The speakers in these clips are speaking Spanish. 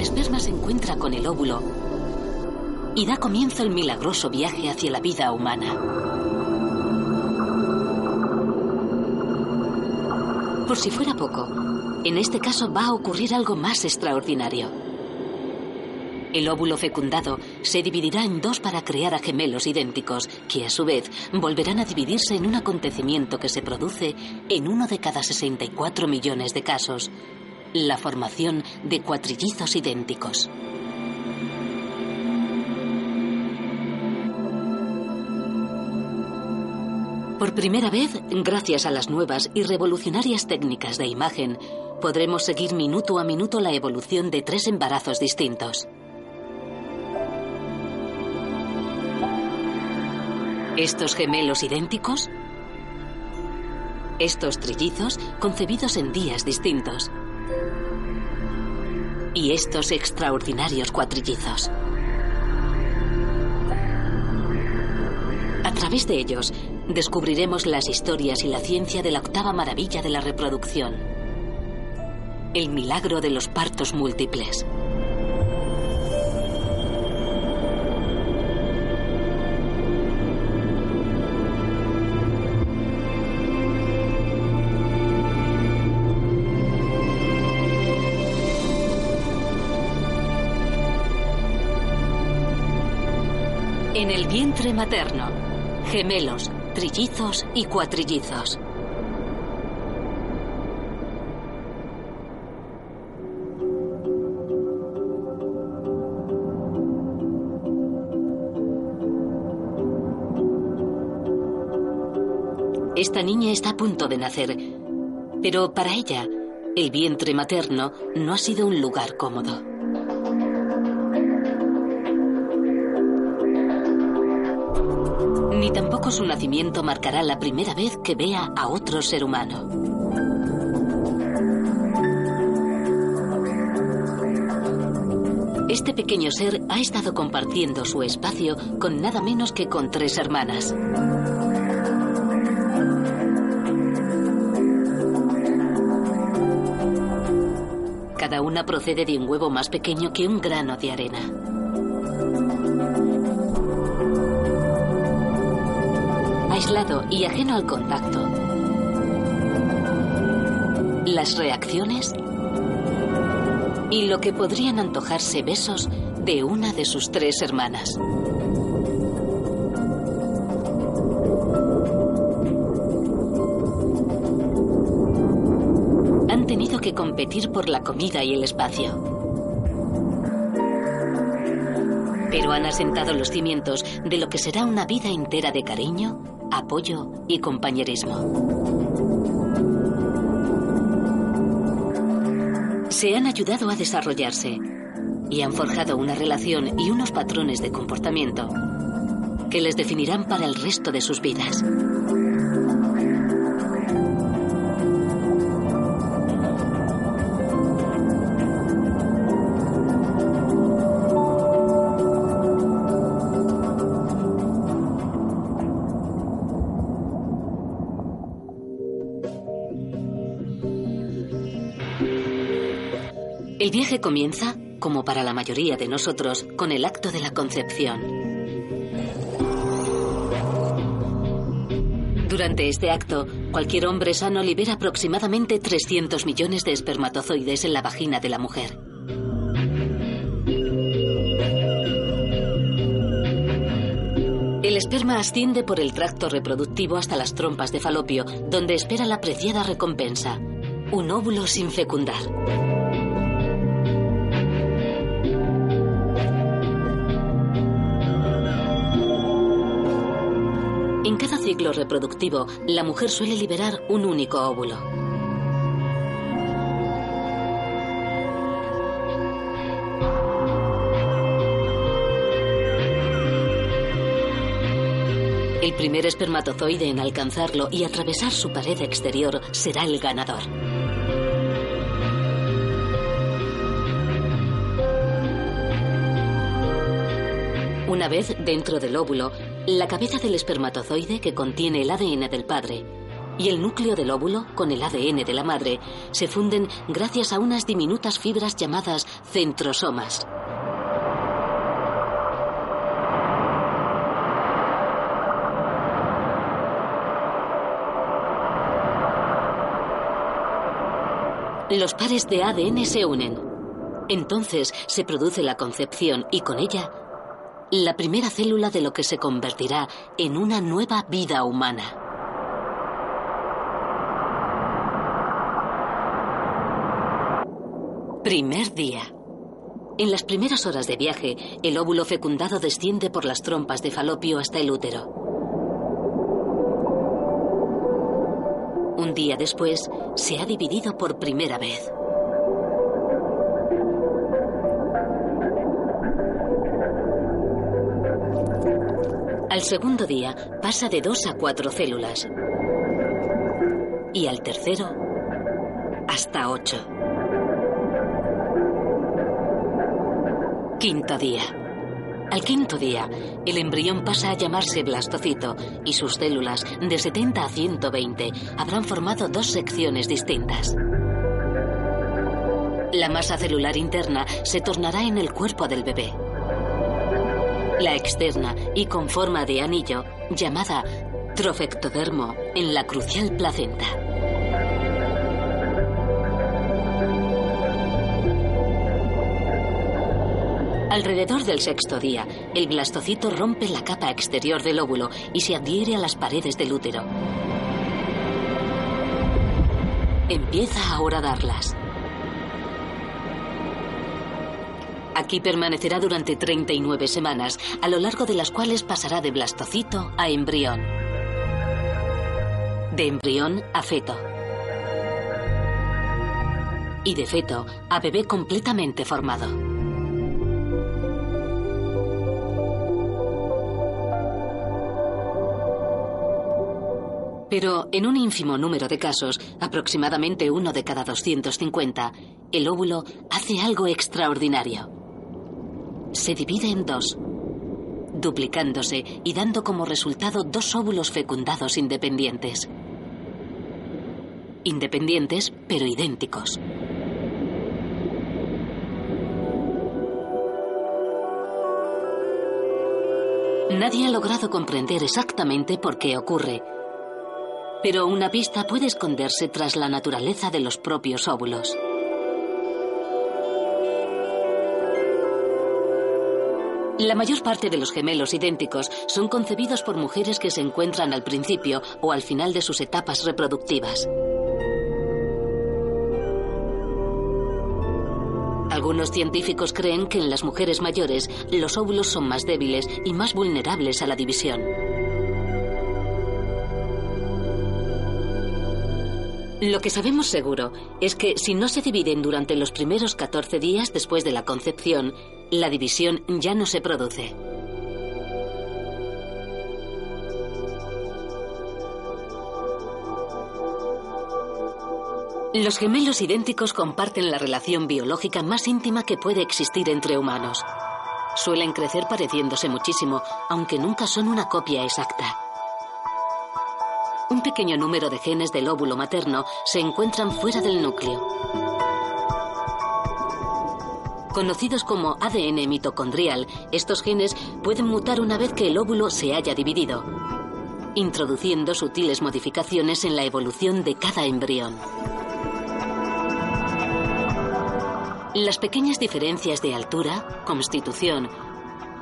El esperma se encuentra con el óvulo y da comienzo el milagroso viaje hacia la vida humana. Por si fuera poco, en este caso va a ocurrir algo más extraordinario. El óvulo fecundado se dividirá en dos para crear a gemelos idénticos, que a su vez volverán a dividirse en un acontecimiento que se produce en uno de cada 64 millones de casos, la formación de cuatrillizos idénticos. Por primera vez, gracias a las nuevas y revolucionarias técnicas de imagen, podremos seguir minuto a minuto la evolución de tres embarazos distintos. Estos gemelos idénticos, estos trillizos concebidos en días distintos y estos extraordinarios cuatrillizos. A través de ellos, descubriremos las historias y la ciencia de la octava maravilla de la reproducción, el milagro de los partos múltiples. El vientre materno, gemelos, trillizos y cuatrillizos. Esta niña está a punto de nacer, pero para ella, el vientre materno no ha sido un lugar cómodo. Ni tampoco su nacimiento marcará la primera vez que vea a otro ser humano. Este pequeño ser ha estado compartiendo su espacio con nada menos que con tres hermanas. Cada una procede de un huevo más pequeño que un grano de arena. Aislado y ajeno al contacto. Las reacciones y lo que podrían antojarse besos de una de sus tres hermanas. Han tenido que competir por la comida y el espacio. Pero han asentado los cimientos de lo que será una vida entera de cariño, apoyo y compañerismo. Se han ayudado a desarrollarse y han forjado una relación y unos patrones de comportamiento que les definirán para el resto de sus vidas. Comienza, como para la mayoría de nosotros, con el acto de la concepción. Durante este acto, cualquier hombre sano libera aproximadamente 300 millones de espermatozoides en la vagina de la mujer. El esperma asciende por el tracto reproductivo hasta las trompas de falopio, donde espera la preciada recompensa, un óvulo sin fecundar. La mujer suele liberar un único óvulo. El primer espermatozoide en alcanzarlo y atravesar su pared exterior será el ganador. Una vez dentro del óvulo, la cabeza del espermatozoide que contiene el ADN del padre y el núcleo del óvulo, con el ADN de la madre, se funden gracias a unas diminutas fibras llamadas centrosomas. Los pares de ADN se unen. Entonces se produce la concepción y con ella la primera célula de lo que se convertirá en una nueva vida humana. Primer día. En las primeras horas de viaje, el óvulo fecundado desciende por las trompas de falopio hasta el útero. Un día después, se ha dividido por primera vez. Al segundo día pasa de dos a cuatro células. Y al tercero, hasta ocho. Quinto día. Al quinto día, el embrión pasa a llamarse blastocito y sus células, de 70 a 120, habrán formado dos secciones distintas. La masa celular interna se tornará en el cuerpo del bebé. La externa y con forma de anillo, llamada trofectodermo, en la crucial placenta. Alrededor del sexto día, el blastocito rompe la capa exterior del óvulo y se adhiere a las paredes del útero. Empieza a horadarlas. Aquí permanecerá durante 39 semanas, a lo largo de las cuales pasará de blastocito a embrión. De embrión a feto. Y de feto a bebé completamente formado. Pero en un ínfimo número de casos, aproximadamente uno de cada 250, el óvulo hace algo extraordinario. Se divide en dos, duplicándose y dando como resultado dos óvulos fecundados independientes. Independientes, pero idénticos. Nadie ha logrado comprender exactamente por qué ocurre, pero una pista puede esconderse tras la naturaleza de los propios óvulos. La mayor parte de los gemelos idénticos son concebidos por mujeres que se encuentran al principio o al final de sus etapas reproductivas. Algunos científicos creen que en las mujeres mayores los óvulos son más débiles y más vulnerables a la división. Lo que sabemos seguro es que si no se dividen durante los primeros 14 días después de la concepción, la división ya no se produce. Los gemelos idénticos comparten la relación biológica más íntima que puede existir entre humanos. Suelen crecer pareciéndose muchísimo, aunque nunca son una copia exacta. Un pequeño número de genes del óvulo materno se encuentran fuera del núcleo. Conocidos como ADN mitocondrial, estos genes pueden mutar una vez que el óvulo se haya dividido, introduciendo sutiles modificaciones en la evolución de cada embrión. Las pequeñas diferencias de altura, constitución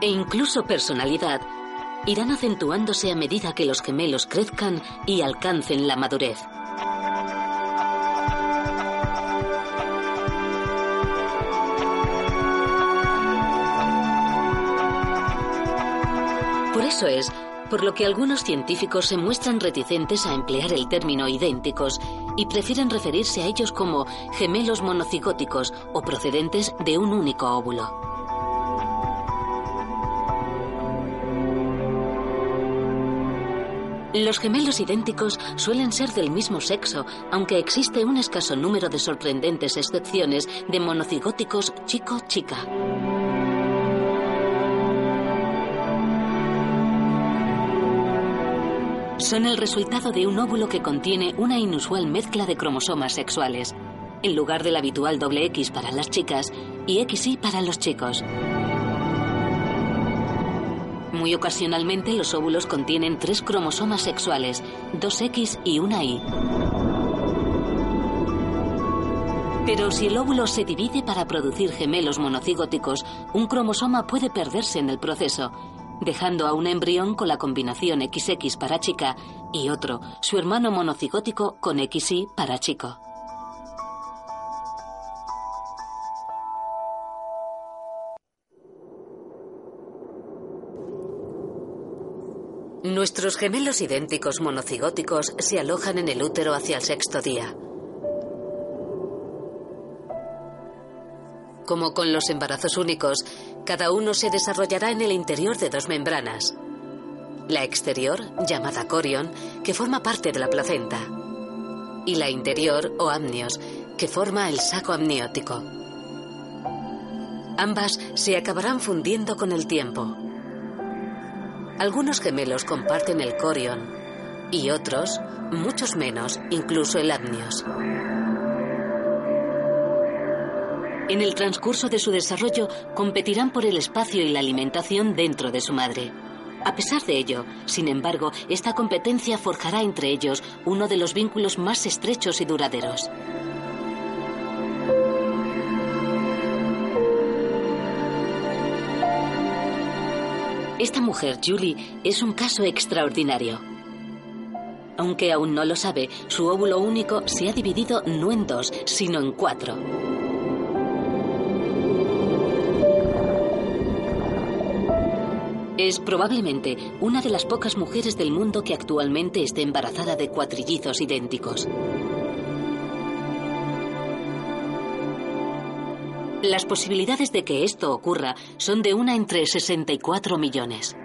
e incluso personalidad irán acentuándose a medida que los gemelos crezcan y alcancen la madurez. Por eso es por lo que algunos científicos se muestran reticentes a emplear el término idénticos y prefieren referirse a ellos como gemelos monocigóticos o procedentes de un único óvulo. Los gemelos idénticos suelen ser del mismo sexo, aunque existe un escaso número de sorprendentes excepciones de monocigóticos chico-chica. Son el resultado de un óvulo que contiene una inusual mezcla de cromosomas sexuales, en lugar del habitual doble X para las chicas y XY para los chicos. Muy ocasionalmente los óvulos contienen tres cromosomas sexuales, dos X y una Y. Pero si el óvulo se divide para producir gemelos monocigóticos, un cromosoma puede perderse en el proceso, dejando a un embrión con la combinación XX para chica y otro, su hermano monocigótico con XY para chico. Nuestros gemelos idénticos monocigóticos se alojan en el útero hacia el sexto día. Como con los embarazos únicos, cada uno se desarrollará en el interior de dos membranas. La exterior, llamada corion, que forma parte de la placenta, y la interior, o amnios, que forma el saco amniótico. Ambas se acabarán fundiendo con el tiempo. Algunos gemelos comparten el corion y otros, muchos menos, incluso el amnios. En el transcurso de su desarrollo competirán por el espacio y la alimentación dentro de su madre. A pesar de ello, sin embargo, esta competencia forjará entre ellos uno de los vínculos más estrechos y duraderos. Esta mujer, Julie, es un caso extraordinario. Aunque aún no lo sabe, su óvulo único se ha dividido no en dos, sino en cuatro. Es probablemente una de las pocas mujeres del mundo que actualmente esté embarazada de cuatrillizos idénticos. Las posibilidades de que esto ocurra son de una entre 64 millones.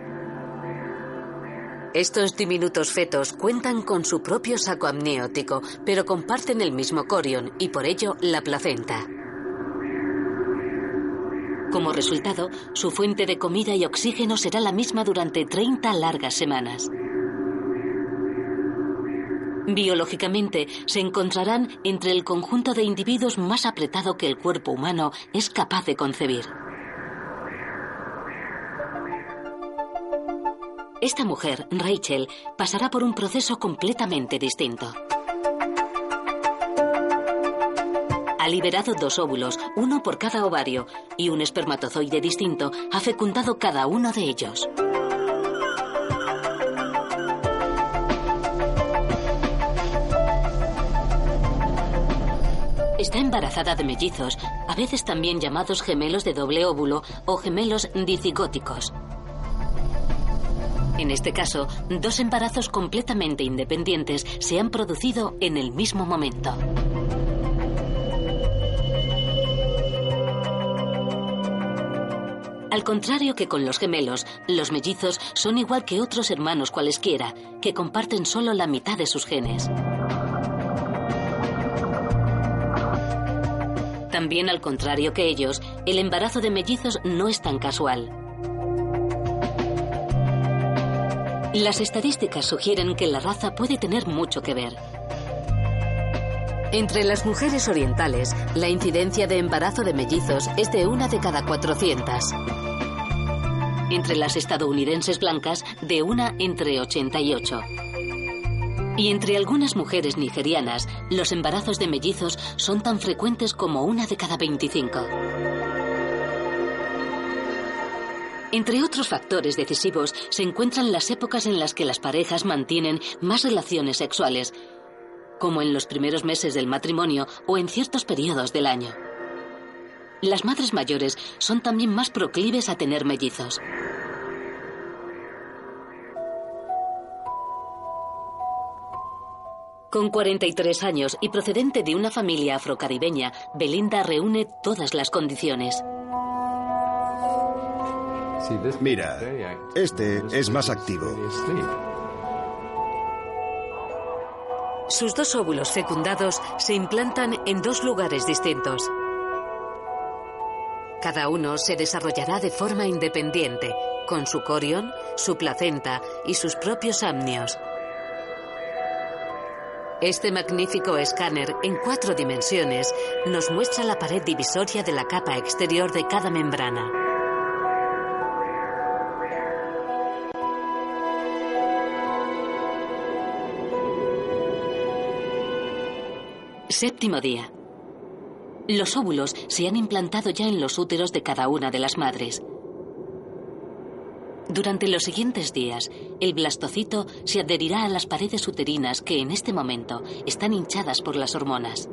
Estos diminutos fetos cuentan con su propio saco amniótico, pero comparten el mismo corion y por ello la placenta. Como resultado, su fuente de comida y oxígeno será la misma durante 30 largas semanas. Biológicamente, se encontrarán entre el conjunto de individuos más apretado que el cuerpo humano es capaz de concebir. Esta mujer, Rachel, pasará por un proceso completamente distinto. Ha liberado dos óvulos, uno por cada ovario, y un espermatozoide distinto ha fecundado cada uno de ellos. Está embarazada de mellizos, a veces también llamados gemelos de doble óvulo o gemelos dicigóticos. En este caso, dos embarazos completamente independientes se han producido en el mismo momento. Al contrario que con los gemelos, los mellizos son igual que otros hermanos cualesquiera, que comparten solo la mitad de sus genes. También al contrario que ellos, el embarazo de mellizos no es tan casual. Las estadísticas sugieren que la raza puede tener mucho que ver. Entre las mujeres orientales, la incidencia de embarazo de mellizos es de una de cada 400 entre las estadounidenses blancas de una entre 88. Y entre algunas mujeres nigerianas, los embarazos de mellizos son tan frecuentes como una de cada 25. Entre otros factores decisivos se encuentran las épocas en las que las parejas mantienen más relaciones sexuales, como en los primeros meses del matrimonio o en ciertos periodos del año. Las madres mayores son también más proclives a tener mellizos. Con 43 años y procedente de una familia afrocaribeña, Belinda reúne todas las condiciones. Mira, este es más activo. Sus dos óvulos fecundados se implantan en dos lugares distintos. Cada uno se desarrollará de forma independiente, con su corion, su placenta y sus propios amnios. Este magnífico escáner en cuatro dimensiones nos muestra la pared divisoria de la capa exterior de cada membrana. Séptimo día. Los óvulos se han implantado ya en los úteros de cada una de las madres. Durante los siguientes días, el blastocito se adherirá a las paredes uterinas que en este momento están hinchadas por las hormonas.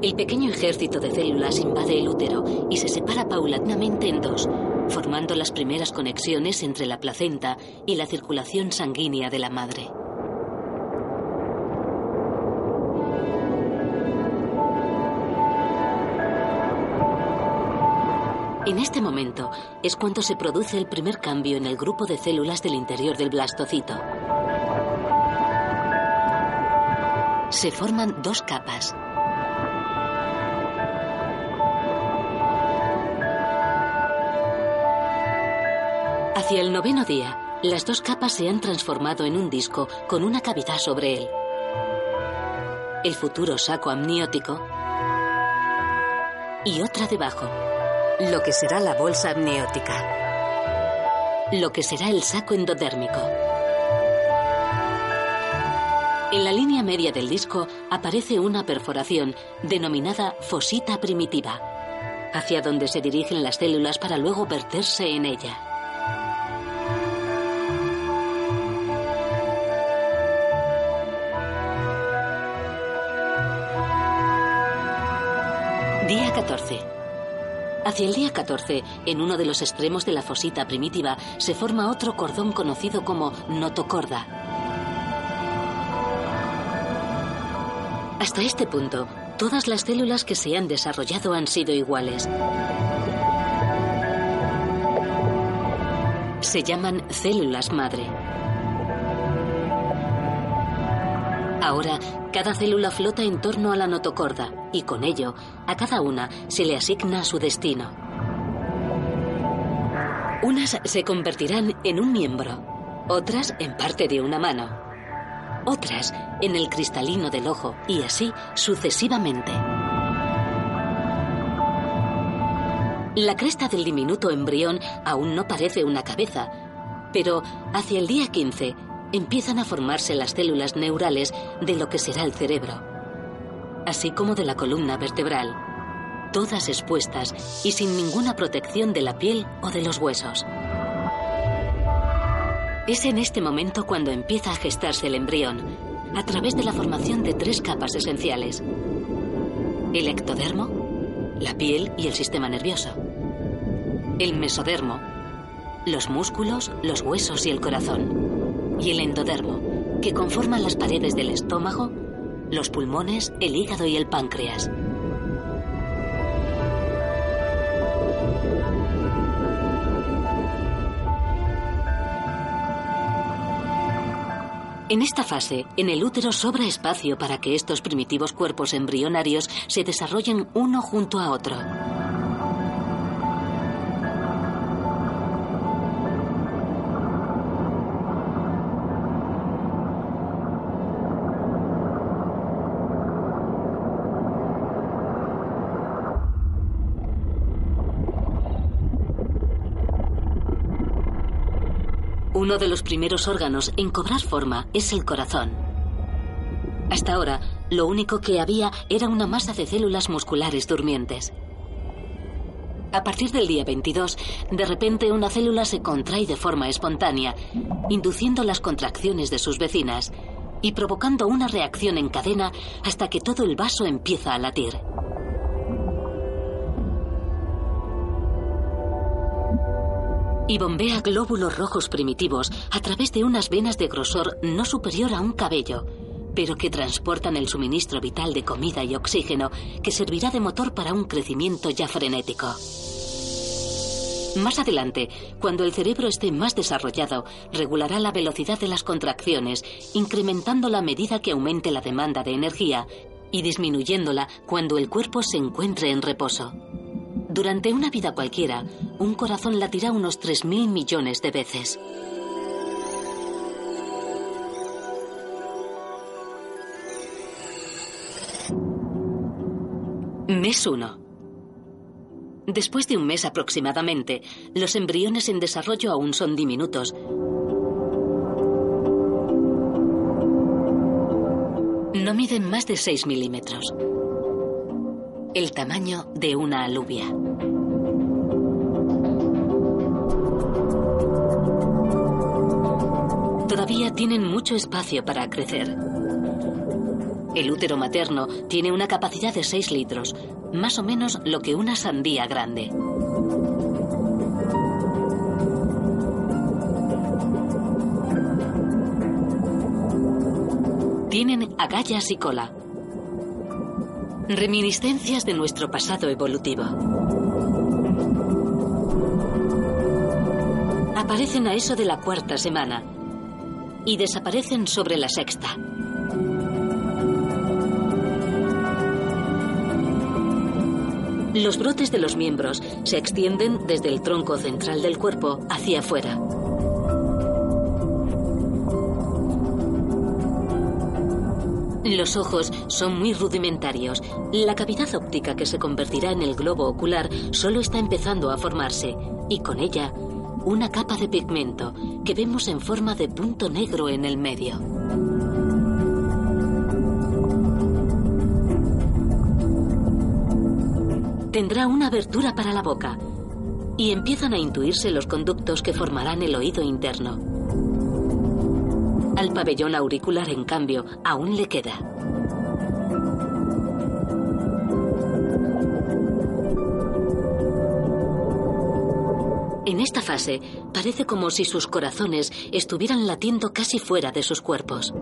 El pequeño ejército de células invade el útero y se separa paulatinamente en dos, formando las primeras conexiones entre la placenta y la circulación sanguínea de la madre. En este momento es cuando se produce el primer cambio en el grupo de células del interior del blastocito. Se forman dos capas. Hacia el noveno día, las dos capas se han transformado en un disco con una cavidad sobre él. El futuro saco amniótico y otra debajo. Lo que será la bolsa amniótica. Lo que será el saco endodérmico. En la línea media del disco aparece una perforación denominada fosita primitiva, hacia donde se dirigen las células para luego verterse en ella. Hacia el día 14, en uno de los extremos de la fosita primitiva, se forma otro cordón conocido como notocorda. Hasta este punto, todas las células que se han desarrollado han sido iguales. Se llaman células madre. Ahora, cada célula flota en torno a la notocorda y con ello, a cada una se le asigna su destino. Unas se convertirán en un miembro, otras en parte de una mano, otras en el cristalino del ojo y así sucesivamente. La cresta del diminuto embrión aún no parece una cabeza, pero hacia el día 15 empiezan a formarse las células neurales de lo que será el cerebro, así como de la columna vertebral, todas expuestas y sin ninguna protección de la piel o de los huesos. Es en este momento cuando empieza a gestarse el embrión, a través de la formación de tres capas esenciales. El ectodermo, la piel y el sistema nervioso. El mesodermo, los músculos, los huesos y el corazón y el endodermo, que conforman las paredes del estómago, los pulmones, el hígado y el páncreas. En esta fase, en el útero sobra espacio para que estos primitivos cuerpos embrionarios se desarrollen uno junto a otro. Uno de los primeros órganos en cobrar forma es el corazón. Hasta ahora, lo único que había era una masa de células musculares durmientes. A partir del día 22, de repente una célula se contrae de forma espontánea, induciendo las contracciones de sus vecinas y provocando una reacción en cadena hasta que todo el vaso empieza a latir. Y bombea glóbulos rojos primitivos a través de unas venas de grosor no superior a un cabello, pero que transportan el suministro vital de comida y oxígeno que servirá de motor para un crecimiento ya frenético. Más adelante, cuando el cerebro esté más desarrollado, regulará la velocidad de las contracciones, incrementando la medida que aumente la demanda de energía y disminuyéndola cuando el cuerpo se encuentre en reposo. Durante una vida cualquiera, un corazón latirá unos 3.000 millones de veces. Mes 1. Después de un mes aproximadamente, los embriones en desarrollo aún son diminutos. No miden más de 6 milímetros. El tamaño de una alubia. Todavía tienen mucho espacio para crecer. El útero materno tiene una capacidad de 6 litros, más o menos lo que una sandía grande. Tienen agallas y cola. Reminiscencias de nuestro pasado evolutivo. Aparecen a eso de la cuarta semana y desaparecen sobre la sexta. Los brotes de los miembros se extienden desde el tronco central del cuerpo hacia afuera. Los ojos son muy rudimentarios. La cavidad óptica que se convertirá en el globo ocular solo está empezando a formarse y con ella una capa de pigmento que vemos en forma de punto negro en el medio. tendrá una abertura para la boca y empiezan a intuirse los conductos que formarán el oído interno. Al pabellón auricular, en cambio, aún le queda. En esta fase parece como si sus corazones estuvieran latiendo casi fuera de sus cuerpos.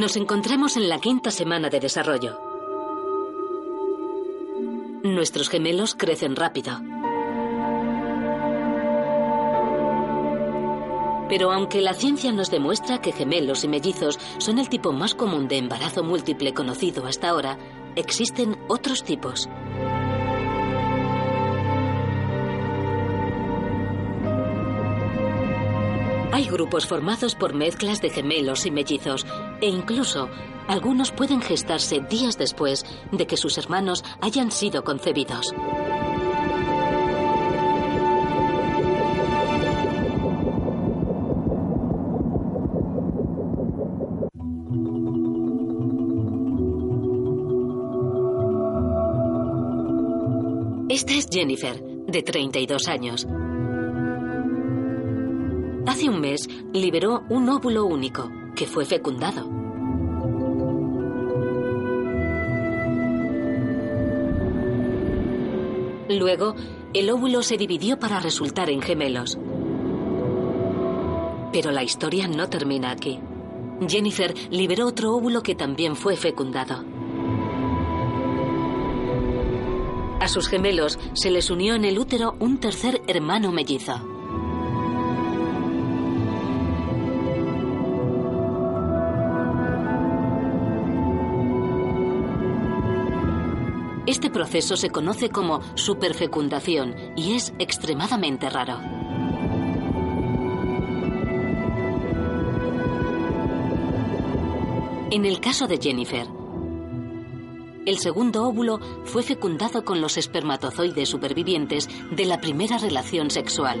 Nos encontramos en la quinta semana de desarrollo. Nuestros gemelos crecen rápido. Pero aunque la ciencia nos demuestra que gemelos y mellizos son el tipo más común de embarazo múltiple conocido hasta ahora, existen otros tipos. Hay grupos formados por mezclas de gemelos y mellizos, e incluso algunos pueden gestarse días después de que sus hermanos hayan sido concebidos. Esta es Jennifer, de 32 años. Hace un mes liberó un óvulo único, que fue fecundado. Luego, el óvulo se dividió para resultar en gemelos. Pero la historia no termina aquí. Jennifer liberó otro óvulo que también fue fecundado. A sus gemelos se les unió en el útero un tercer hermano mellizo. Este proceso se conoce como superfecundación y es extremadamente raro. En el caso de Jennifer, el segundo óvulo fue fecundado con los espermatozoides supervivientes de la primera relación sexual.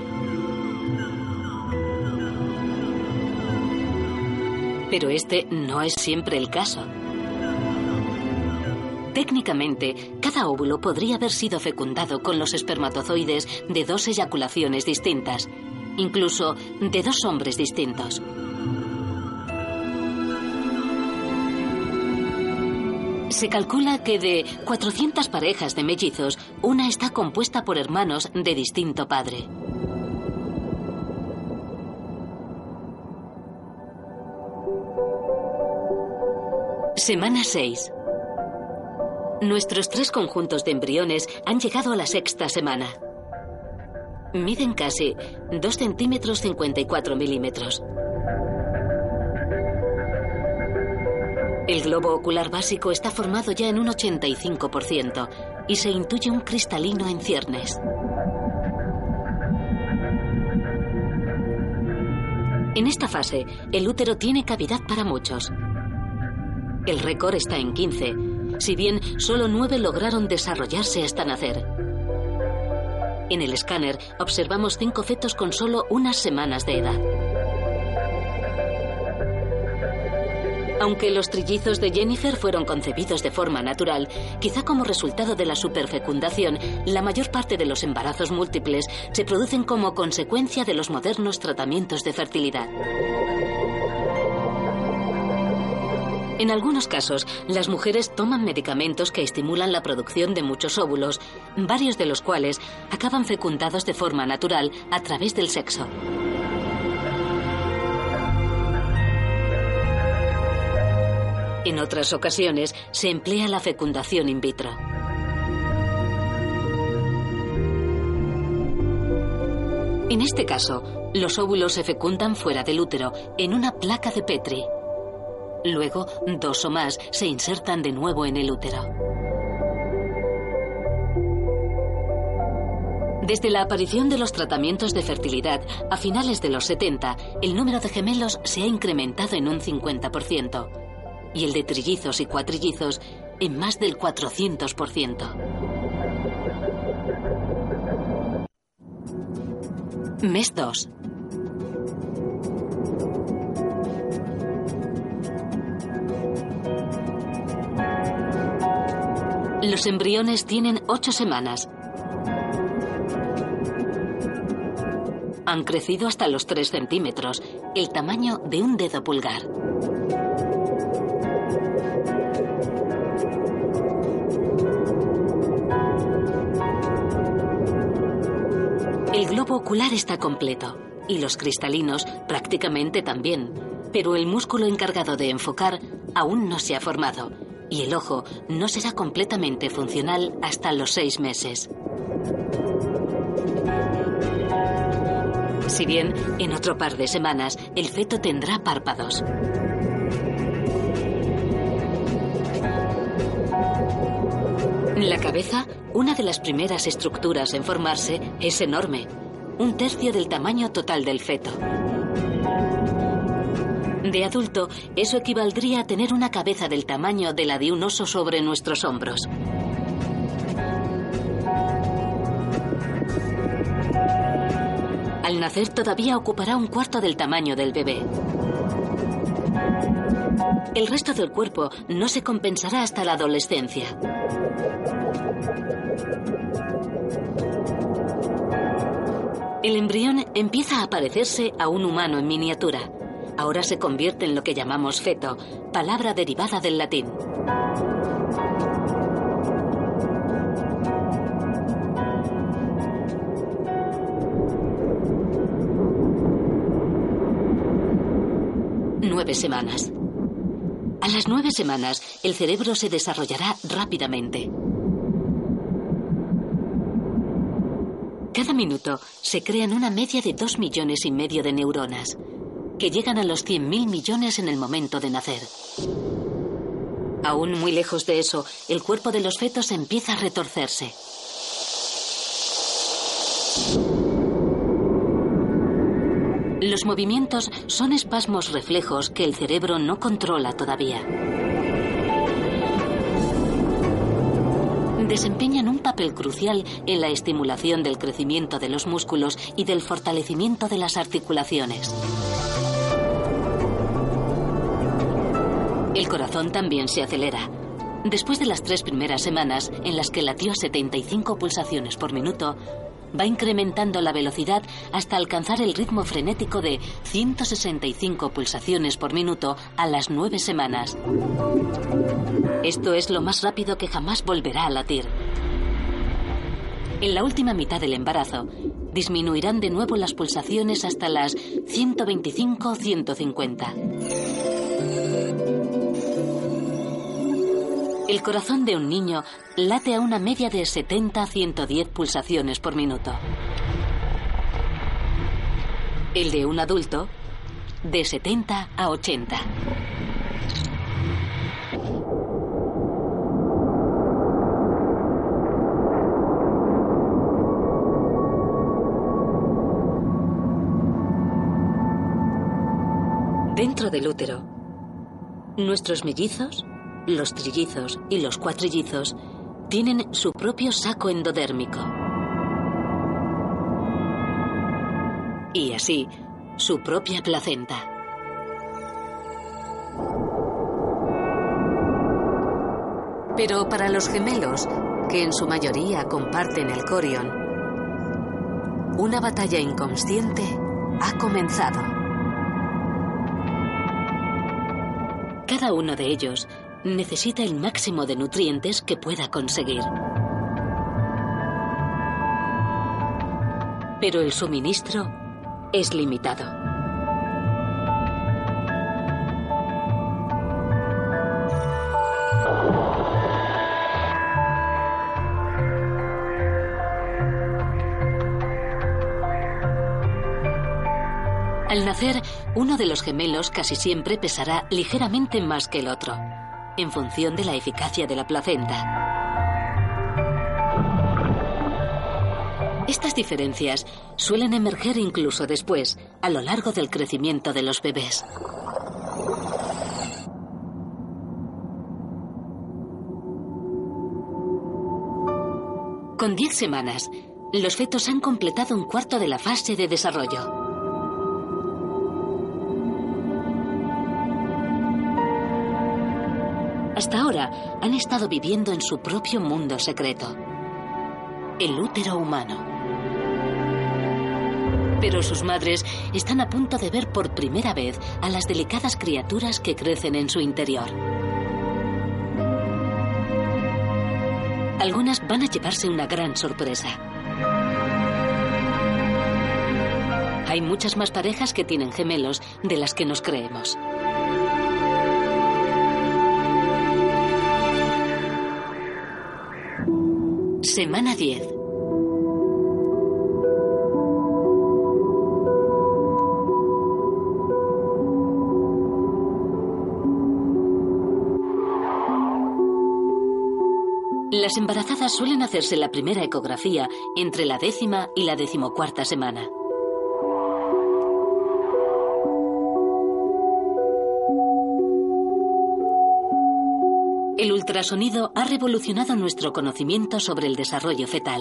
Pero este no es siempre el caso. Técnicamente, cada óvulo podría haber sido fecundado con los espermatozoides de dos eyaculaciones distintas, incluso de dos hombres distintos. Se calcula que de 400 parejas de mellizos, una está compuesta por hermanos de distinto padre. Semana 6. Nuestros tres conjuntos de embriones han llegado a la sexta semana. Miden casi 2 centímetros 54 milímetros. El globo ocular básico está formado ya en un 85% y se intuye un cristalino en ciernes. En esta fase, el útero tiene cavidad para muchos. El récord está en 15, si bien solo 9 lograron desarrollarse hasta nacer. En el escáner observamos 5 fetos con solo unas semanas de edad. Aunque los trillizos de Jennifer fueron concebidos de forma natural, quizá como resultado de la superfecundación, la mayor parte de los embarazos múltiples se producen como consecuencia de los modernos tratamientos de fertilidad. En algunos casos, las mujeres toman medicamentos que estimulan la producción de muchos óvulos, varios de los cuales acaban fecundados de forma natural a través del sexo. En otras ocasiones se emplea la fecundación in vitro. En este caso, los óvulos se fecundan fuera del útero, en una placa de Petri. Luego, dos o más se insertan de nuevo en el útero. Desde la aparición de los tratamientos de fertilidad a finales de los 70, el número de gemelos se ha incrementado en un 50% y el de trillizos y cuatrillizos en más del 400%. Mes 2. Los embriones tienen 8 semanas. Han crecido hasta los 3 centímetros, el tamaño de un dedo pulgar. El globo ocular está completo y los cristalinos prácticamente también, pero el músculo encargado de enfocar aún no se ha formado y el ojo no será completamente funcional hasta los seis meses. Si bien en otro par de semanas el feto tendrá párpados. La cabeza, una de las primeras estructuras en formarse, es enorme, un tercio del tamaño total del feto. De adulto, eso equivaldría a tener una cabeza del tamaño de la de un oso sobre nuestros hombros. Al nacer todavía ocupará un cuarto del tamaño del bebé. El resto del cuerpo no se compensará hasta la adolescencia. El embrión empieza a parecerse a un humano en miniatura. Ahora se convierte en lo que llamamos feto, palabra derivada del latín. Nueve semanas. A las nueve semanas, el cerebro se desarrollará rápidamente. Cada minuto se crean una media de dos millones y medio de neuronas, que llegan a los 100.000 millones en el momento de nacer. Aún muy lejos de eso, el cuerpo de los fetos empieza a retorcerse. Los movimientos son espasmos reflejos que el cerebro no controla todavía. desempeñan un papel crucial en la estimulación del crecimiento de los músculos y del fortalecimiento de las articulaciones. El corazón también se acelera. Después de las tres primeras semanas, en las que latió 75 pulsaciones por minuto, va incrementando la velocidad hasta alcanzar el ritmo frenético de 165 pulsaciones por minuto a las nueve semanas. Esto es lo más rápido que jamás volverá a latir. En la última mitad del embarazo, disminuirán de nuevo las pulsaciones hasta las 125-150. El corazón de un niño late a una media de 70 a 110 pulsaciones por minuto. El de un adulto, de 70 a 80. Dentro del útero, nuestros mellizos, los trillizos y los cuatrillizos tienen su propio saco endodérmico. Y así, su propia placenta. Pero para los gemelos, que en su mayoría comparten el corion, una batalla inconsciente ha comenzado. Cada uno de ellos necesita el máximo de nutrientes que pueda conseguir. Pero el suministro es limitado. Al nacer, uno de los gemelos casi siempre pesará ligeramente más que el otro, en función de la eficacia de la placenta. Estas diferencias suelen emerger incluso después, a lo largo del crecimiento de los bebés. Con 10 semanas, los fetos han completado un cuarto de la fase de desarrollo. Hasta ahora han estado viviendo en su propio mundo secreto, el útero humano. Pero sus madres están a punto de ver por primera vez a las delicadas criaturas que crecen en su interior. Algunas van a llevarse una gran sorpresa. Hay muchas más parejas que tienen gemelos de las que nos creemos. Semana 10. Las embarazadas suelen hacerse la primera ecografía entre la décima y la decimocuarta semana. Ultrasonido ha revolucionado nuestro conocimiento sobre el desarrollo fetal.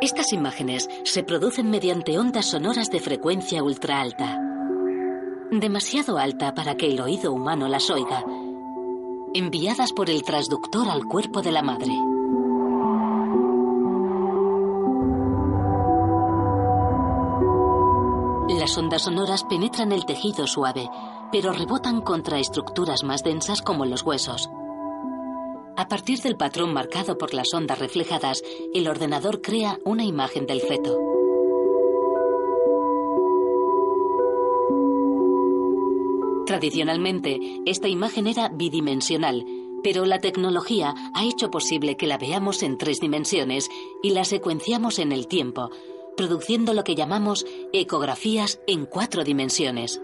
Estas imágenes se producen mediante ondas sonoras de frecuencia ultra alta. Demasiado alta para que el oído humano las oiga, enviadas por el transductor al cuerpo de la madre. Las ondas sonoras penetran el tejido suave, pero rebotan contra estructuras más densas como los huesos. A partir del patrón marcado por las ondas reflejadas, el ordenador crea una imagen del feto. Tradicionalmente, esta imagen era bidimensional, pero la tecnología ha hecho posible que la veamos en tres dimensiones y la secuenciamos en el tiempo, produciendo lo que llamamos ecografías en cuatro dimensiones.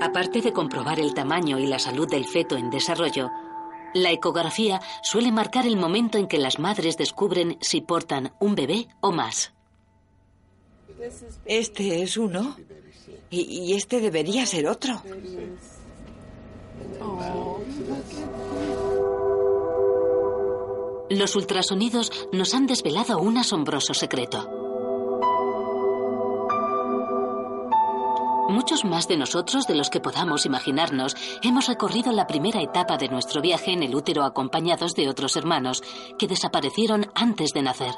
Aparte de comprobar el tamaño y la salud del feto en desarrollo, la ecografía suele marcar el momento en que las madres descubren si portan un bebé o más. Este es uno y, este debería ser otro. Los ultrasonidos nos han desvelado un asombroso secreto. Muchos más de nosotros de los que podamos imaginarnos hemos recorrido la primera etapa de nuestro viaje en el útero acompañados de otros hermanos que desaparecieron antes de nacer.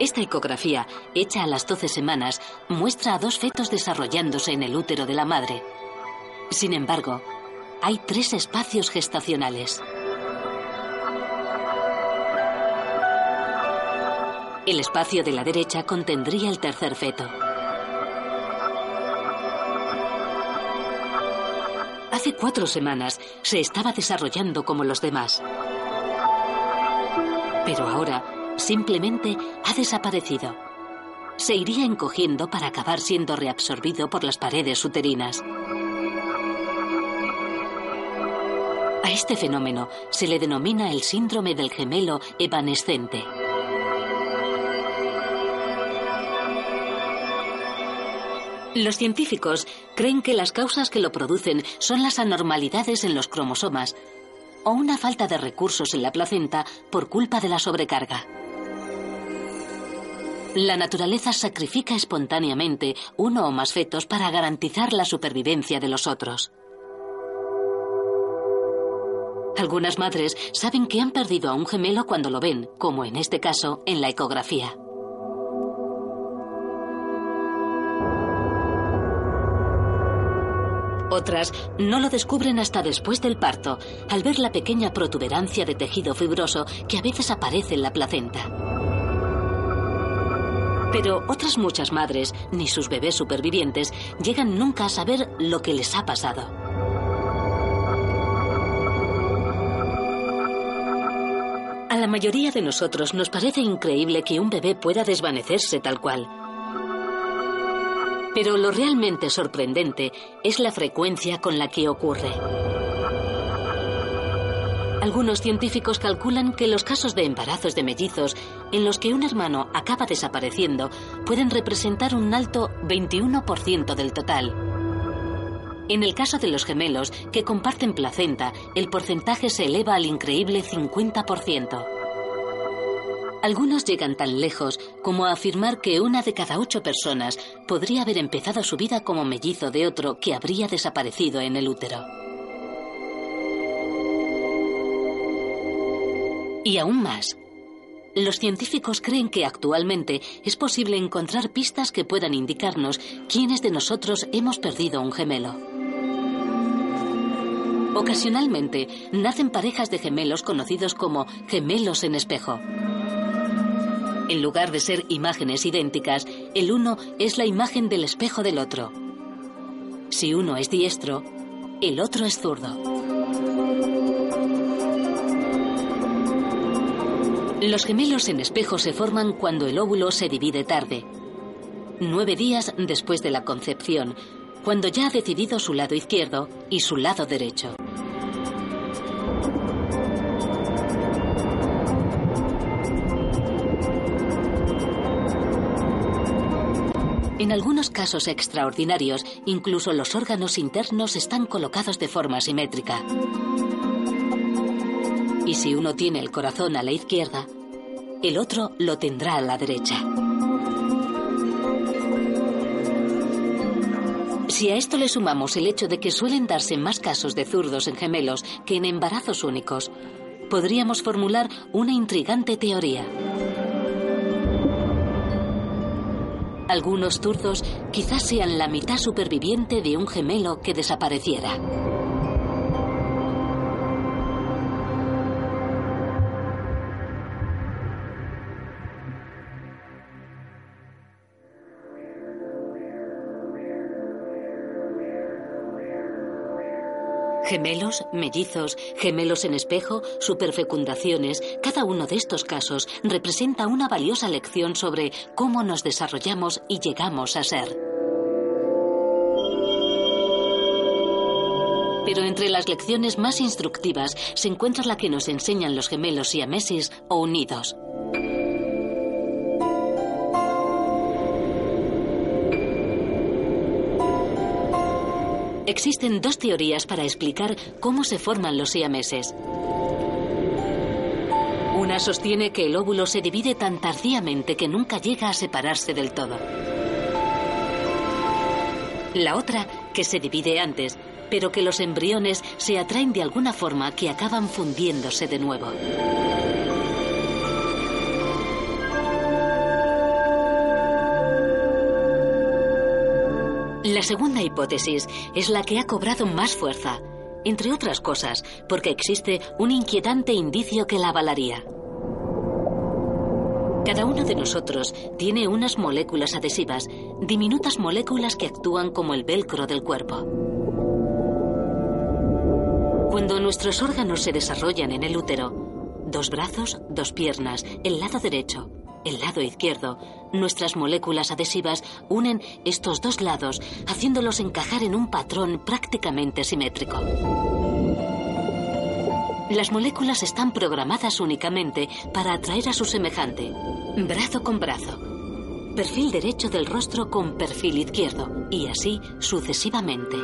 Esta ecografía, hecha a las 12 semanas, muestra a dos fetos desarrollándose en el útero de la madre. Sin embargo, hay tres espacios gestacionales. El espacio de la derecha contendría el tercer feto. Hace cuatro semanas se estaba desarrollando como los demás. Pero ahora simplemente ha desaparecido. Se iría encogiendo para acabar siendo reabsorbido por las paredes uterinas. A este fenómeno se le denomina el síndrome del gemelo evanescente. Los científicos creen que las causas que lo producen son las anormalidades en los cromosomas o una falta de recursos en la placenta por culpa de la sobrecarga. La naturaleza sacrifica espontáneamente uno o más fetos para garantizar la supervivencia de los otros. Algunas madres saben que han perdido a un gemelo cuando lo ven, como en este caso en la ecografía. Otras no lo descubren hasta después del parto, al ver la pequeña protuberancia de tejido fibroso que a veces aparece en la placenta. Pero otras muchas madres, ni sus bebés supervivientes, llegan nunca a saber lo que les ha pasado. La mayoría de nosotros nos parece increíble que un bebé pueda desvanecerse tal cual. Pero lo realmente sorprendente es la frecuencia con la que ocurre. Algunos científicos calculan que los casos de embarazos de mellizos en los que un hermano acaba desapareciendo pueden representar un alto 21% del total. En el caso de los gemelos que comparten placenta, el porcentaje se eleva al increíble 50%. Algunos llegan tan lejos como a afirmar que una de cada ocho personas podría haber empezado su vida como mellizo de otro que habría desaparecido en el útero. Y aún más, los científicos creen que actualmente es posible encontrar pistas que puedan indicarnos quiénes de nosotros hemos perdido un gemelo. Ocasionalmente nacen parejas de gemelos conocidos como gemelos en espejo. En lugar de ser imágenes idénticas, el uno es la imagen del espejo del otro. Si uno es diestro, el otro es zurdo. Los gemelos en espejo se forman cuando el óvulo se divide tarde, nueve días después de la concepción, cuando ya ha decidido su lado izquierdo y su lado derecho. Algunos casos extraordinarios, incluso los órganos internos están colocados de forma simétrica. Y si uno tiene el corazón a la izquierda, el otro lo tendrá a la derecha. Si a esto le sumamos el hecho de que suelen darse más casos de zurdos en gemelos que en embarazos únicos, podríamos formular una intrigante teoría. Algunos zurdos quizás sean la mitad superviviente de un gemelo que desapareciera. Gemelos, mellizos, gemelos en espejo, superfecundaciones, cada uno de estos casos representa una valiosa lección sobre cómo nos desarrollamos y llegamos a ser. Pero entre las lecciones más instructivas se encuentra la que nos enseñan los gemelos siameses o unidos. Existen dos teorías para explicar cómo se forman los siameses. Una sostiene que el óvulo se divide tan tardíamente que nunca llega a separarse del todo. La otra, que se divide antes, pero que los embriones se atraen de alguna forma que acaban fundiéndose de nuevo. La segunda hipótesis es la que ha cobrado más fuerza, entre otras cosas, porque existe un inquietante indicio que la avalaría. Cada uno de nosotros tiene unas moléculas adhesivas, diminutas moléculas que actúan como el velcro del cuerpo. Cuando nuestros órganos se desarrollan en el útero, dos brazos, dos piernas, el lado derecho, el lado izquierdo, nuestras moléculas adhesivas unen estos dos lados, haciéndolos encajar en un patrón prácticamente simétrico. Las moléculas están programadas únicamente para atraer a su semejante, brazo con brazo, perfil derecho del rostro con perfil izquierdo, y así sucesivamente.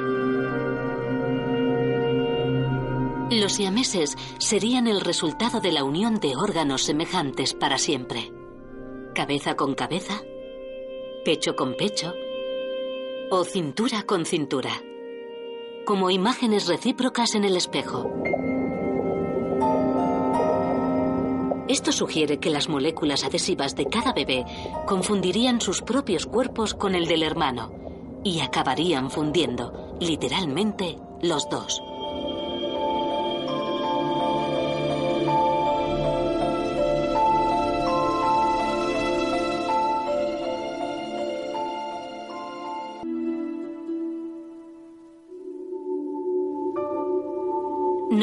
Los siameses serían el resultado de la unión de órganos semejantes para siempre. Cabeza con cabeza, pecho con pecho o cintura con cintura, como imágenes recíprocas en el espejo. Esto sugiere que las moléculas adhesivas de cada bebé confundirían sus propios cuerpos con el del hermano y acabarían fundiendo, literalmente, los dos.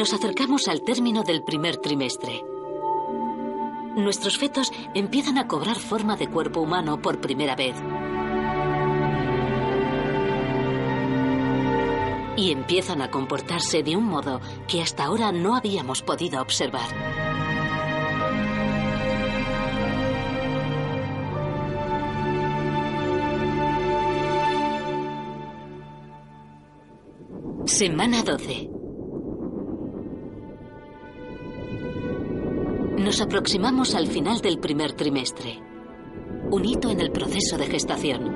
Nos acercamos al término del primer trimestre. Nuestros fetos empiezan a cobrar forma de cuerpo humano por primera vez. Y empiezan a comportarse de un modo que hasta ahora no habíamos podido observar. Semana 12. Nos aproximamos al final del primer trimestre, un hito en el proceso de gestación.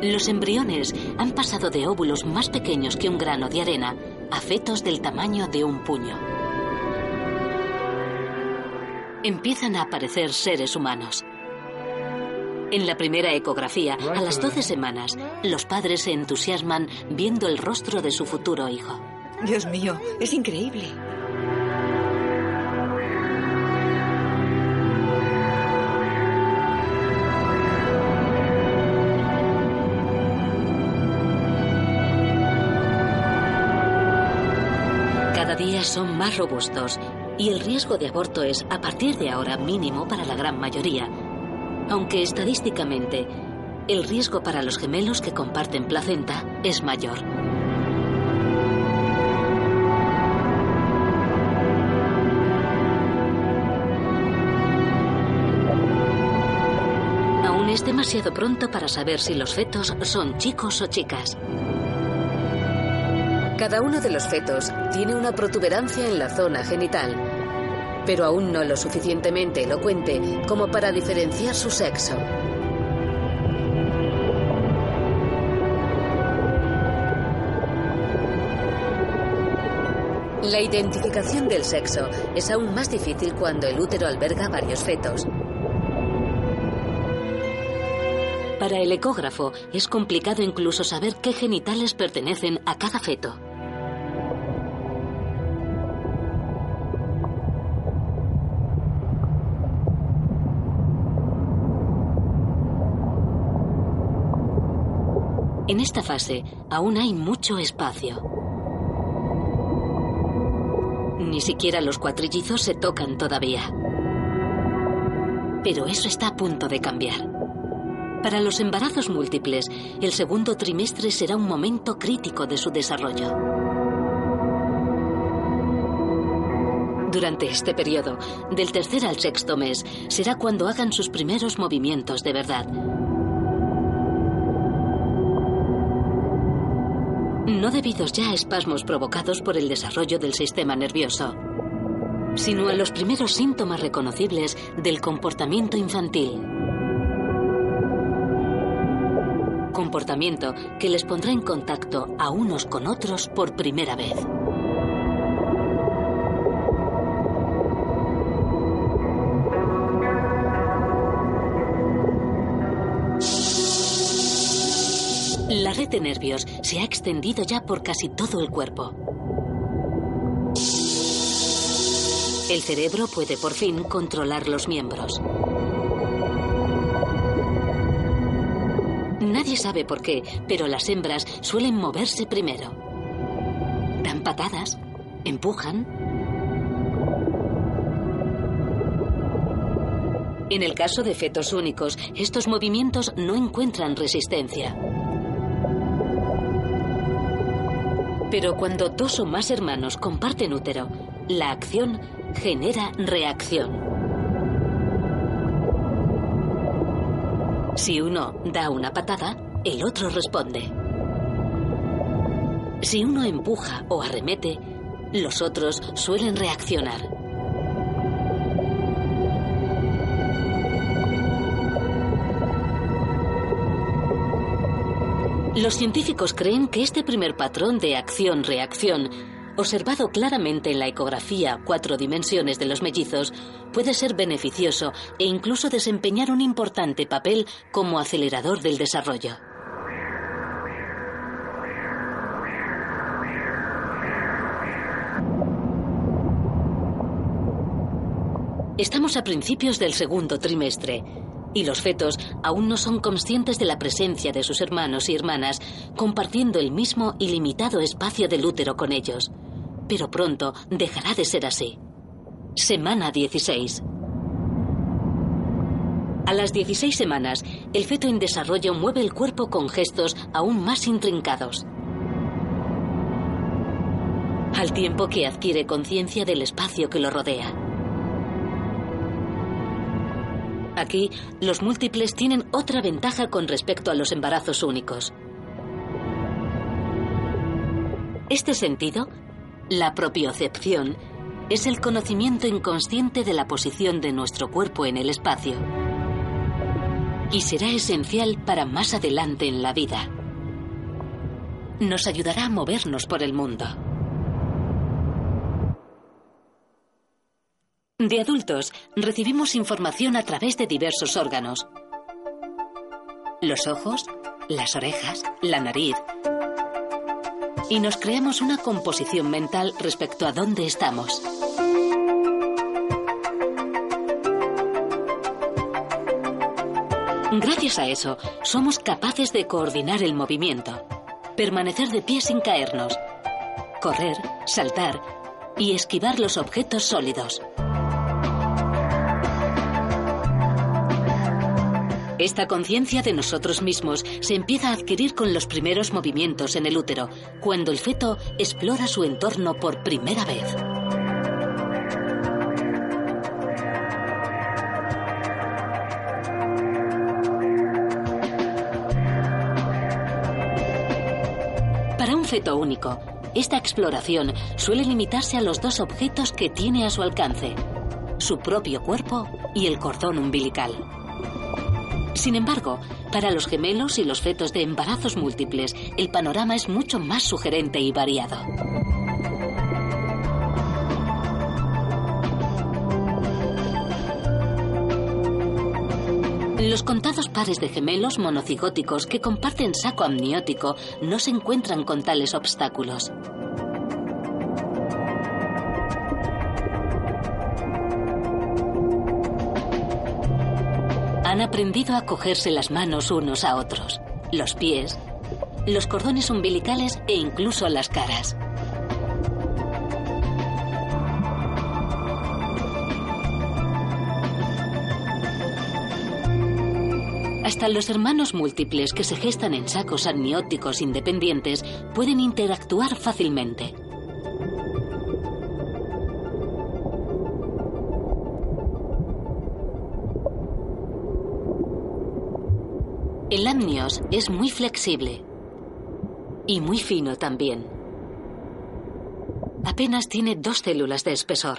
Los embriones han pasado de óvulos más pequeños que un grano de arena a fetos del tamaño de un puño. Empiezan a aparecer seres humanos. En la primera ecografía, a las 12 semanas, los padres se entusiasman viendo el rostro de su futuro hijo. Dios mío, es increíble. Cada día son más robustos y el riesgo de aborto es, a partir de ahora, mínimo para la gran mayoría. Aunque estadísticamente, el riesgo para los gemelos que comparten placenta es mayor. Demasiado pronto para saber si los fetos son chicos o chicas. Cada uno de los fetos tiene una protuberancia en la zona genital, pero aún no lo suficientemente elocuente como para diferenciar su sexo. La identificación del sexo es aún más difícil cuando el útero alberga varios fetos. Para el ecógrafo es complicado incluso saber qué genitales pertenecen a cada feto. En esta fase aún hay mucho espacio. Ni siquiera los cuatrillizos se tocan todavía. Pero eso está a punto de cambiar. Para los embarazos múltiples, el segundo trimestre será un momento crítico de su desarrollo. Durante este periodo, del tercer al sexto mes, será cuando hagan sus primeros movimientos de verdad. No debidos ya a espasmos provocados por el desarrollo del sistema nervioso, sino a los primeros síntomas reconocibles del comportamiento infantil. Comportamiento que les pondrá en contacto a unos con otros por primera vez. La red de nervios se ha extendido ya por casi todo el cuerpo. El cerebro puede por fin controlar los miembros. Nadie sabe por qué, pero las hembras suelen moverse primero. Dan patadas, empujan. En el caso de fetos únicos, estos movimientos no encuentran resistencia. Pero cuando dos o más hermanos comparten útero, la acción genera reacción. Si uno da una patada, el otro responde. Si uno empuja o arremete, los otros suelen reaccionar. Los científicos creen que este primer patrón de acción-reacción observado claramente en la ecografía cuatro dimensiones de los mellizos, puede ser beneficioso e incluso desempeñar un importante papel como acelerador del desarrollo. Estamos a principios del segundo trimestre y los fetos aún no son conscientes de la presencia de sus hermanos y hermanas, compartiendo el mismo y limitado espacio del útero con ellos pero pronto dejará de ser así. Semana 16. A las 16 semanas, el feto en desarrollo mueve el cuerpo con gestos aún más intrincados. Al tiempo que adquiere conciencia del espacio que lo rodea. Aquí, los múltiples tienen otra ventaja con respecto a los embarazos únicos. Este sentido la propiocepción es el conocimiento inconsciente de la posición de nuestro cuerpo en el espacio y será esencial para más adelante en la vida. Nos ayudará a movernos por el mundo. De adultos, recibimos información a través de diversos órganos. Los ojos, las orejas, la nariz, y nos creamos una composición mental respecto a dónde estamos. Gracias a eso, somos capaces de coordinar el movimiento, permanecer de pie sin caernos, correr, saltar y esquivar los objetos sólidos. Esta conciencia de nosotros mismos se empieza a adquirir con los primeros movimientos en el útero, cuando el feto explora su entorno por primera vez. Para un feto único, esta exploración suele limitarse a los dos objetos que tiene a su alcance, su propio cuerpo y el cordón umbilical. Sin embargo, para los gemelos y los fetos de embarazos múltiples, el panorama es mucho más sugerente y variado. Los contados pares de gemelos monocigóticos que comparten saco amniótico no se encuentran con tales obstáculos. Han aprendido a cogerse las manos unos a otros, los pies, los cordones umbilicales e incluso las caras. Hasta los hermanos múltiples que se gestan en sacos amnióticos independientes pueden interactuar fácilmente. Amnios es muy flexible y muy fino también. Apenas tiene dos células de espesor.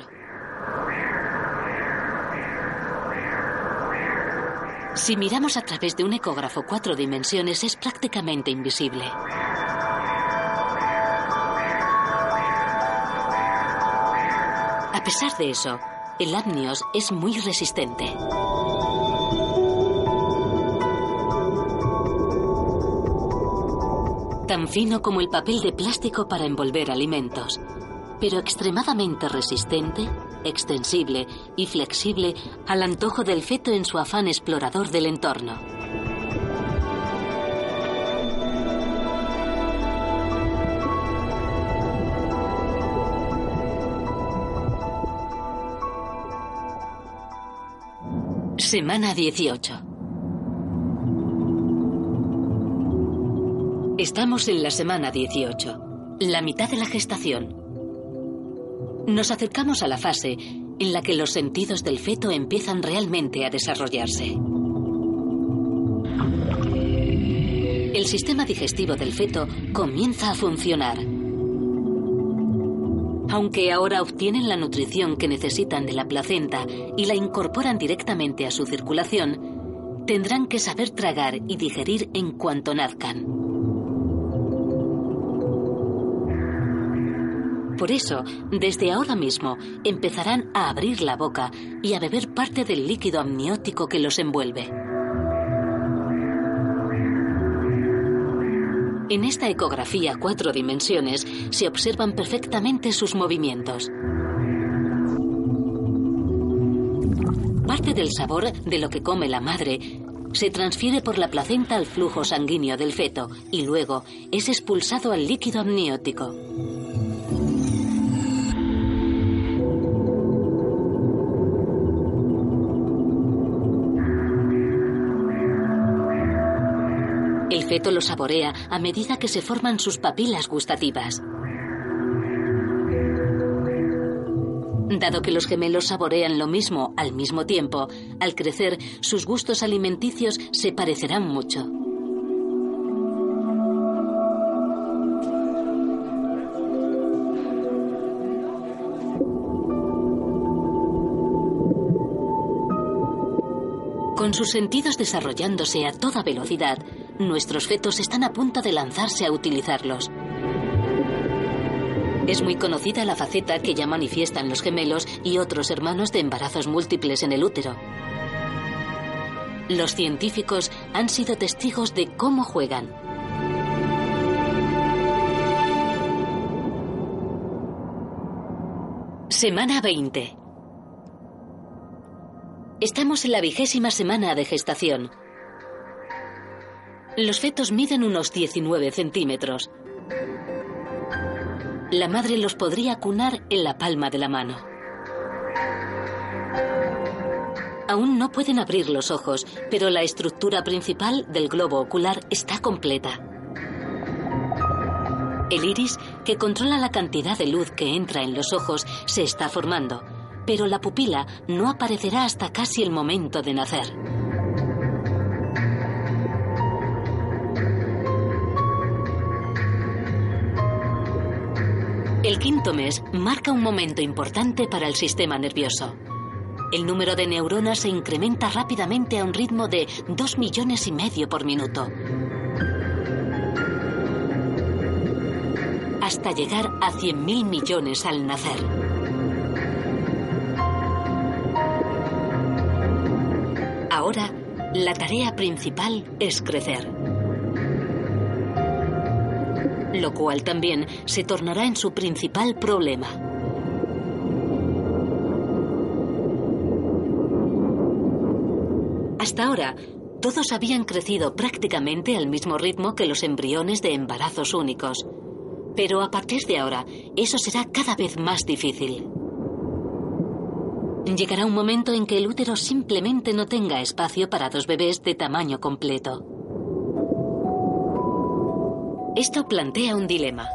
Si miramos a través de un ecógrafo cuatro dimensiones es prácticamente invisible. A pesar de eso, el amnios es muy resistente. tan fino como el papel de plástico para envolver alimentos, pero extremadamente resistente, extensible y flexible al antojo del feto en su afán explorador del entorno. Semana 18. Estamos en la semana 18, la mitad de la gestación. Nos acercamos a la fase en la que los sentidos del feto empiezan realmente a desarrollarse. El sistema digestivo del feto comienza a funcionar. Aunque ahora obtienen la nutrición que necesitan de la placenta y la incorporan directamente a su circulación, tendrán que saber tragar y digerir en cuanto nazcan. Por eso, desde ahora mismo, empezarán a abrir la boca y a beber parte del líquido amniótico que los envuelve. En esta ecografía cuatro dimensiones se observan perfectamente sus movimientos. Parte del sabor de lo que come la madre se transfiere por la placenta al flujo sanguíneo del feto y luego es expulsado al líquido amniótico. Feto lo saborea a medida que se forman sus papilas gustativas. Dado que los gemelos saborean lo mismo al mismo tiempo, al crecer sus gustos alimenticios se parecerán mucho. Con sus sentidos desarrollándose a toda velocidad, nuestros fetos están a punto de lanzarse a utilizarlos. Es muy conocida la faceta que ya manifiestan los gemelos y otros hermanos de embarazos múltiples en el útero. Los científicos han sido testigos de cómo juegan. Semana 20. Estamos en la vigésima semana de gestación. Los fetos miden unos 19 centímetros. La madre los podría cunar en la palma de la mano. Aún no pueden abrir los ojos, pero la estructura principal del globo ocular está completa. El iris, que controla la cantidad de luz que entra en los ojos, se está formando pero la pupila no aparecerá hasta casi el momento de nacer. El quinto mes marca un momento importante para el sistema nervioso. El número de neuronas se incrementa rápidamente a un ritmo de 2 millones y medio por minuto. Hasta llegar a 100.000 millones al nacer. Ahora, la tarea principal es crecer. Lo cual también se tornará en su principal problema. Hasta ahora, todos habían crecido prácticamente al mismo ritmo que los embriones de embarazos únicos. Pero a partir de ahora, eso será cada vez más difícil. Llegará un momento en que el útero simplemente no tenga espacio para dos bebés de tamaño completo. Esto plantea un dilema.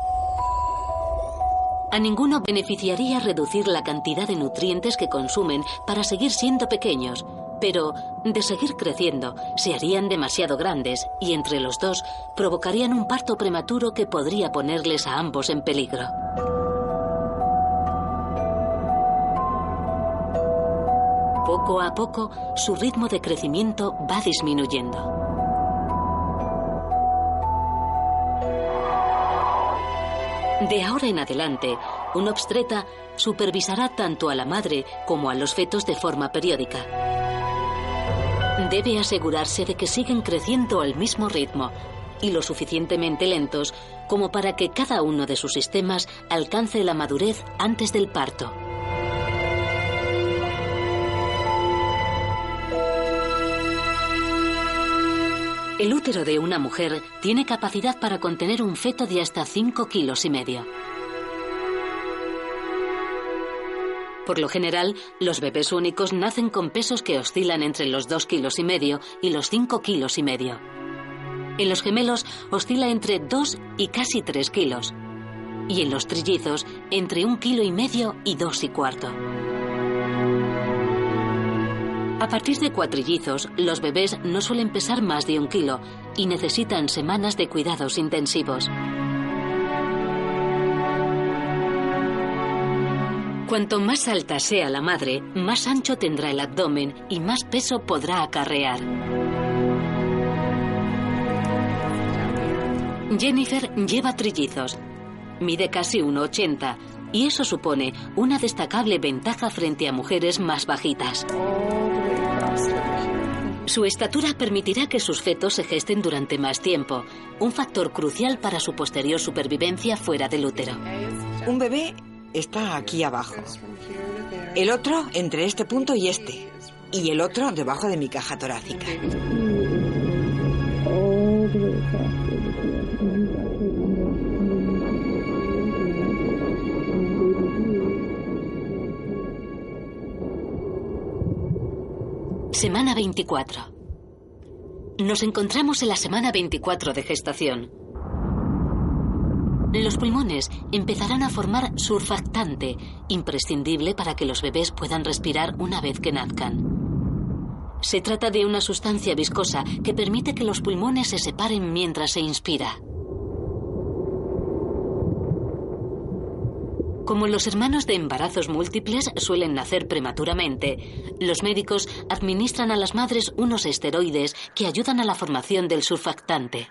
A ninguno beneficiaría reducir la cantidad de nutrientes que consumen para seguir siendo pequeños, pero de seguir creciendo se harían demasiado grandes y entre los dos provocarían un parto prematuro que podría ponerles a ambos en peligro. Poco a poco, su ritmo de crecimiento va disminuyendo. De ahora en adelante, un obstetra supervisará tanto a la madre como a los fetos de forma periódica. Debe asegurarse de que siguen creciendo al mismo ritmo y lo suficientemente lentos como para que cada uno de sus sistemas alcance la madurez antes del parto. El útero de una mujer tiene capacidad para contener un feto de hasta 5 kilos y medio. Por lo general, los bebés únicos nacen con pesos que oscilan entre los 2 kilos y medio y los 5 kilos y medio. En los gemelos oscila entre 2 y casi 3 kilos. Y en los trillizos entre un kilo y medio y dos y cuarto. A partir de cuatrillizos, los bebés no suelen pesar más de un kilo y necesitan semanas de cuidados intensivos. Cuanto más alta sea la madre, más ancho tendrá el abdomen y más peso podrá acarrear. Jennifer lleva trillizos. Mide casi 1,80 y eso supone una destacable ventaja frente a mujeres más bajitas. Su estatura permitirá que sus fetos se gesten durante más tiempo, un factor crucial para su posterior supervivencia fuera del útero. Un bebé está aquí abajo. El otro entre este punto y este. Y el otro debajo de mi caja torácica. Semana 24. Nos encontramos en la semana 24 de gestación. Los pulmones empezarán a formar surfactante, imprescindible para que los bebés puedan respirar una vez que nazcan. Se trata de una sustancia viscosa que permite que los pulmones se separen mientras se inspira. Como los hermanos de embarazos múltiples suelen nacer prematuramente, los médicos administran a las madres unos esteroides que ayudan a la formación del surfactante.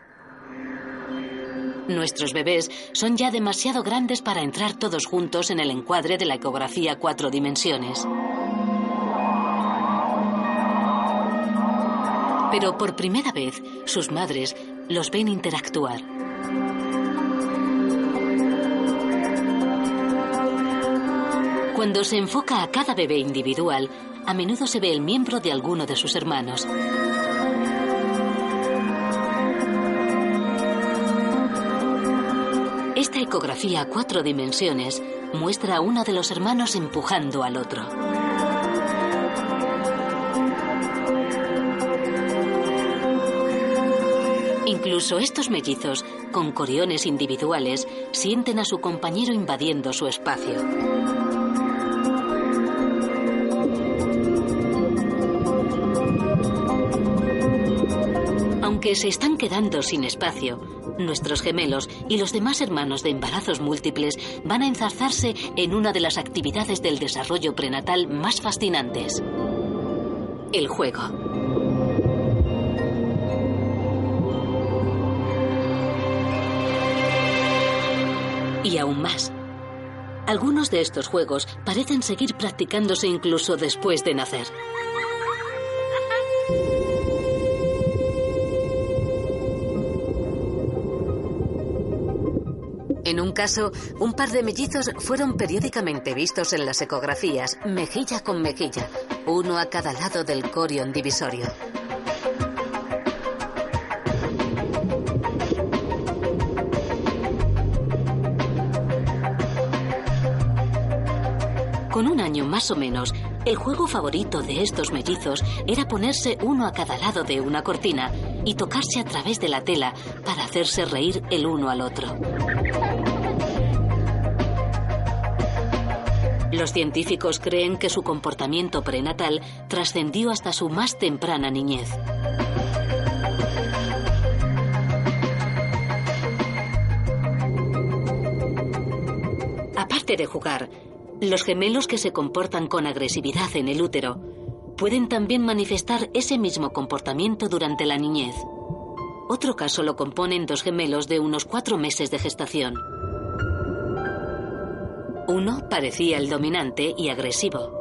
Nuestros bebés son ya demasiado grandes para entrar todos juntos en el encuadre de la ecografía cuatro dimensiones. Pero por primera vez, sus madres los ven interactuar. Cuando se enfoca a cada bebé individual, a menudo se ve el miembro de alguno de sus hermanos. Esta ecografía a cuatro dimensiones muestra a uno de los hermanos empujando al otro. Incluso estos mellizos, con coriones individuales, sienten a su compañero invadiendo su espacio. Aunque se están quedando sin espacio, nuestros gemelos y los demás hermanos de embarazos múltiples van a enzarzarse en una de las actividades del desarrollo prenatal más fascinantes, el juego. Y aún más. Algunos de estos juegos parecen seguir practicándose incluso después de nacer. Un caso, un par de mellizos fueron periódicamente vistos en las ecografías, mejilla con mejilla, uno a cada lado del corion divisorio. Con un año más o menos, el juego favorito de estos mellizos era ponerse uno a cada lado de una cortina y tocarse a través de la tela para hacerse reír el uno al otro. Los científicos creen que su comportamiento prenatal trascendió hasta su más temprana niñez. Aparte de jugar, los gemelos que se comportan con agresividad en el útero pueden también manifestar ese mismo comportamiento durante la niñez. Otro caso lo componen dos gemelos de unos cuatro meses de gestación. Uno parecía el dominante y agresivo.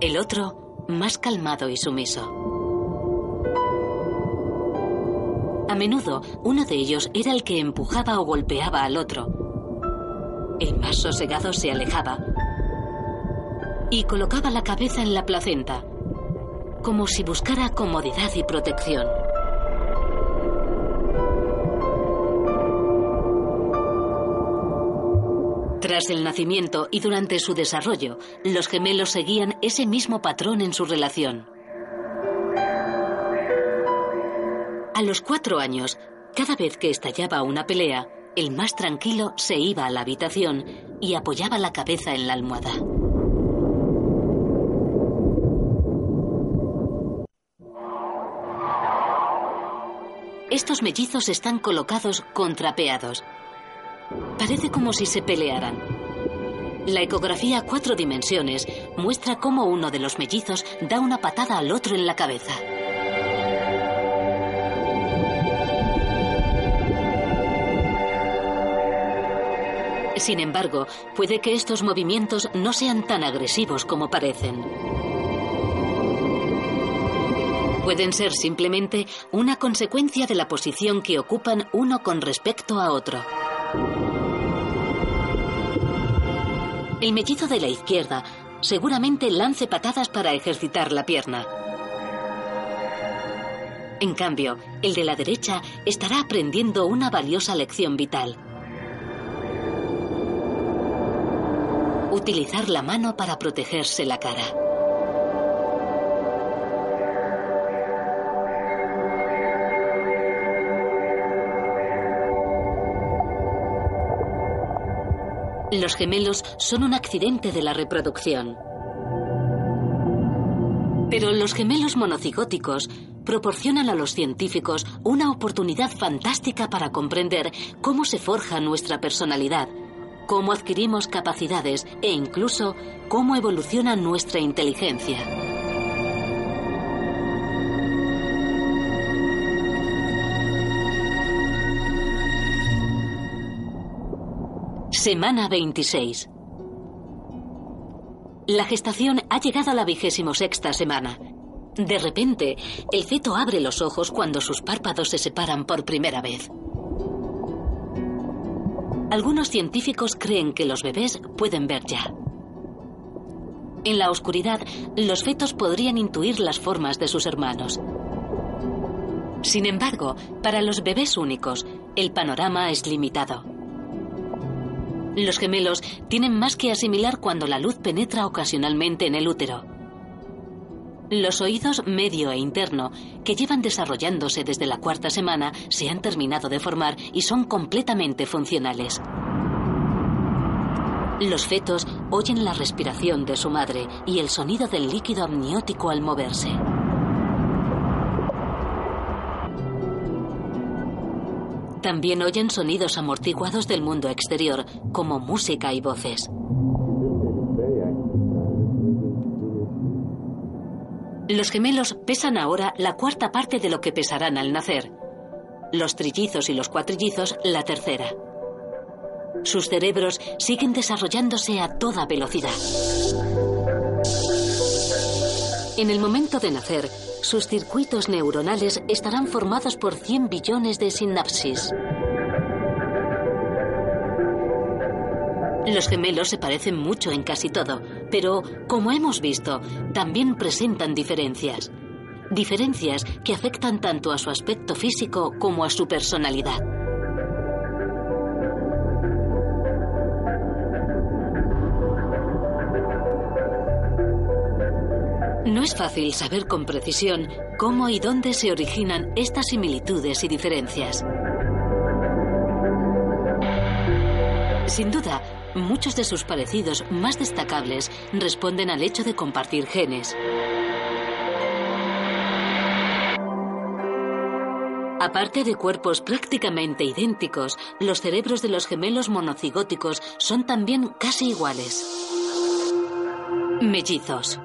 El otro más calmado y sumiso. A menudo, uno de ellos era el que empujaba o golpeaba al otro. El más sosegado se alejaba y colocaba la cabeza en la placenta, como si buscara comodidad y protección. Tras el nacimiento y durante su desarrollo, los gemelos seguían ese mismo patrón en su relación. A los cuatro años, cada vez que estallaba una pelea, el más tranquilo se iba a la habitación y apoyaba la cabeza en la almohada. Estos mellizos están colocados contrapeados. Parece como si se pelearan. La ecografía a cuatro dimensiones muestra cómo uno de los mellizos da una patada al otro en la cabeza. Sin embargo, puede que estos movimientos no sean tan agresivos como parecen. Pueden ser simplemente una consecuencia de la posición que ocupan uno con respecto a otro. El mellizo de la izquierda seguramente lance patadas para ejercitar la pierna. En cambio, el de la derecha estará aprendiendo una valiosa lección vital. Utilizar la mano para protegerse la cara. Los gemelos son un accidente de la reproducción. Pero los gemelos monocigóticos proporcionan a los científicos una oportunidad fantástica para comprender cómo se forja nuestra personalidad cómo adquirimos capacidades e incluso cómo evoluciona nuestra inteligencia. Semana 26. La gestación ha llegado a la vigésimo sexta semana. De repente, el feto abre los ojos cuando sus párpados se separan por primera vez. Algunos científicos creen que los bebés pueden ver ya. En la oscuridad, los fetos podrían intuir las formas de sus hermanos. Sin embargo, para los bebés únicos, el panorama es limitado. Los gemelos tienen más que asimilar cuando la luz penetra ocasionalmente en el útero. Los oídos medio e interno, que llevan desarrollándose desde la cuarta semana, se han terminado de formar y son completamente funcionales. Los fetos oyen la respiración de su madre y el sonido del líquido amniótico al moverse. También oyen sonidos amortiguados del mundo exterior, como música y voces. Los gemelos pesan ahora la cuarta parte de lo que pesarán al nacer. Los trillizos y los cuatrillizos la tercera. Sus cerebros siguen desarrollándose a toda velocidad. En el momento de nacer, sus circuitos neuronales estarán formados por 100 billones de sinapsis. Los gemelos se parecen mucho en casi todo, pero, como hemos visto, también presentan diferencias. Diferencias que afectan tanto a su aspecto físico como a su personalidad. Es fácil saber con precisión cómo y dónde se originan estas similitudes y diferencias. Sin duda, muchos de sus parecidos más destacables responden al hecho de compartir genes. Aparte de cuerpos prácticamente idénticos, los cerebros de los gemelos monocigóticos son también casi iguales. Mellizos.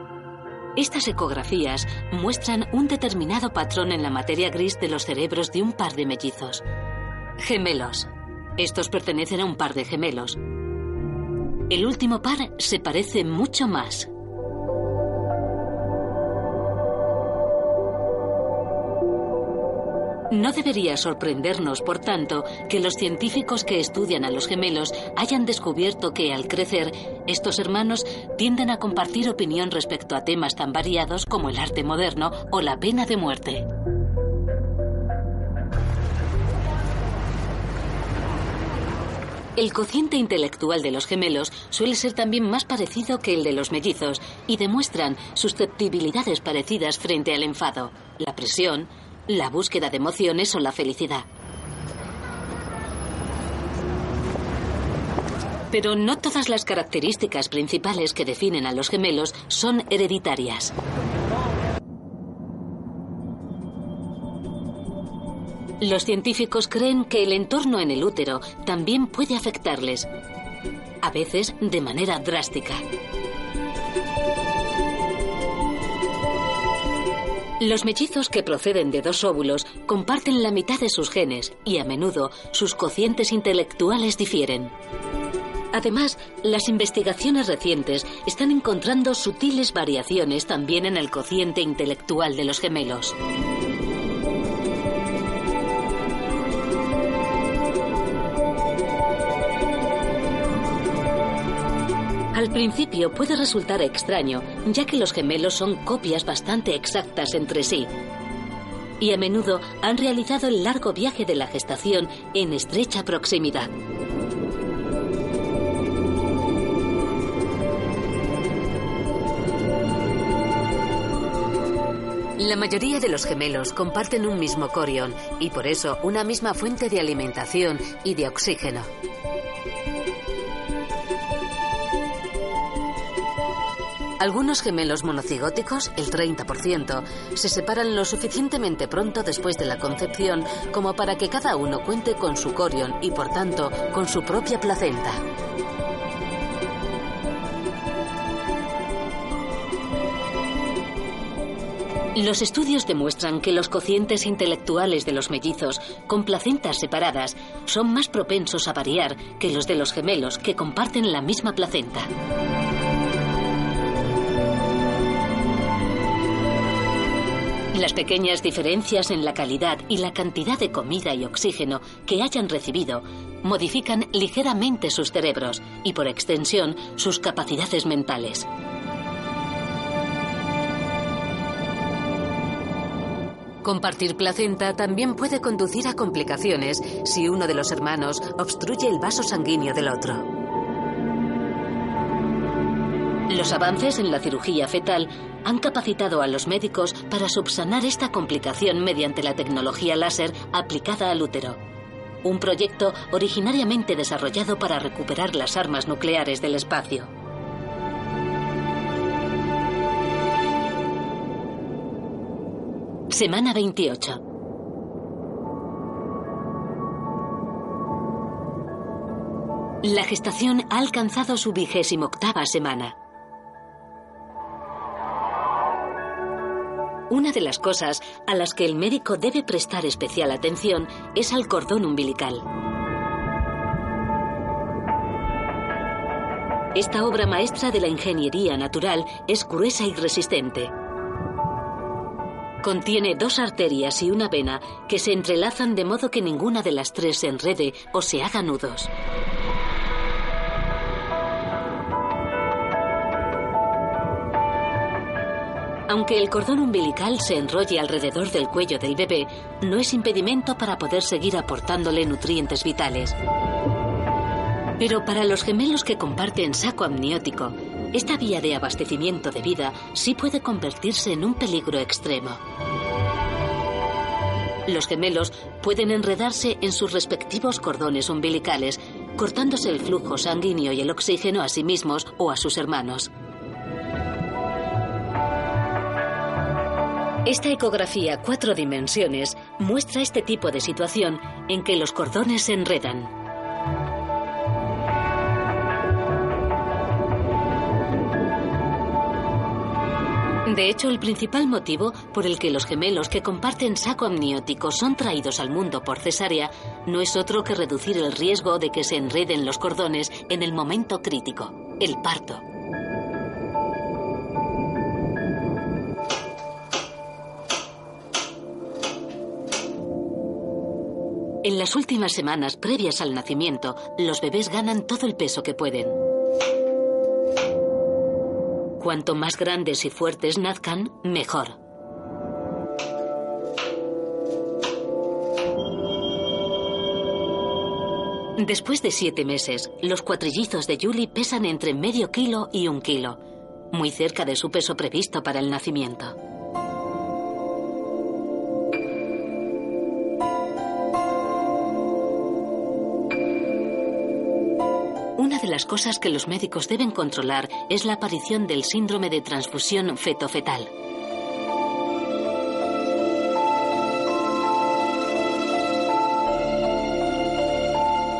Estas ecografías muestran un determinado patrón en la materia gris de los cerebros de un par de mellizos. Gemelos. Estos pertenecen a un par de gemelos. El último par se parece mucho más. No debería sorprendernos, por tanto, que los científicos que estudian a los gemelos hayan descubierto que, al crecer, estos hermanos tienden a compartir opinión respecto a temas tan variados como el arte moderno o la pena de muerte. El cociente intelectual de los gemelos suele ser también más parecido que el de los mellizos y demuestran susceptibilidades parecidas frente al enfado, la presión, la búsqueda de emociones o la felicidad. Pero no todas las características principales que definen a los gemelos son hereditarias. Los científicos creen que el entorno en el útero también puede afectarles, a veces de manera drástica. Los mellizos que proceden de dos óvulos comparten la mitad de sus genes y a menudo sus cocientes intelectuales difieren. Además, las investigaciones recientes están encontrando sutiles variaciones también en el cociente intelectual de los gemelos. Al principio puede resultar extraño, ya que los gemelos son copias bastante exactas entre sí. Y a menudo han realizado el largo viaje de la gestación en estrecha proximidad. La mayoría de los gemelos comparten un mismo corion y por eso una misma fuente de alimentación y de oxígeno. Algunos gemelos monocigóticos, el 30%, se separan lo suficientemente pronto después de la concepción como para que cada uno cuente con su corion y por tanto con su propia placenta. Los estudios demuestran que los cocientes intelectuales de los mellizos con placentas separadas son más propensos a variar que los de los gemelos que comparten la misma placenta. Las pequeñas diferencias en la calidad y la cantidad de comida y oxígeno que hayan recibido modifican ligeramente sus cerebros y por extensión sus capacidades mentales. Compartir placenta también puede conducir a complicaciones si uno de los hermanos obstruye el vaso sanguíneo del otro. Los avances en la cirugía fetal han capacitado a los médicos para subsanar esta complicación mediante la tecnología láser aplicada al útero. Un proyecto originariamente desarrollado para recuperar las armas nucleares del espacio. Semana 28. La gestación ha alcanzado su vigésimo octava semana. Una de las cosas a las que el médico debe prestar especial atención es al cordón umbilical. Esta obra maestra de la ingeniería natural es gruesa y resistente. Contiene dos arterias y una vena que se entrelazan de modo que ninguna de las tres se enrede o se haga nudos. Aunque el cordón umbilical se enrolle alrededor del cuello del bebé, no es impedimento para poder seguir aportándole nutrientes vitales. Pero para los gemelos que comparten saco amniótico, esta vía de abastecimiento de vida sí puede convertirse en un peligro extremo. Los gemelos pueden enredarse en sus respectivos cordones umbilicales, cortándose el flujo sanguíneo y el oxígeno a sí mismos o a sus hermanos. Esta ecografía cuatro dimensiones muestra este tipo de situación en que los cordones se enredan. De hecho, el principal motivo por el que los gemelos que comparten saco amniótico son traídos al mundo por cesárea no es otro que reducir el riesgo de que se enreden los cordones en el momento crítico, el parto. En las últimas semanas previas al nacimiento, los bebés ganan todo el peso que pueden. Cuanto más grandes y fuertes nazcan, mejor. Después de siete meses, los cuatrillizos de Julie pesan entre medio kilo y un kilo, muy cerca de su peso previsto para el nacimiento. Las cosas que los médicos deben controlar es la aparición del síndrome de transfusión feto-fetal.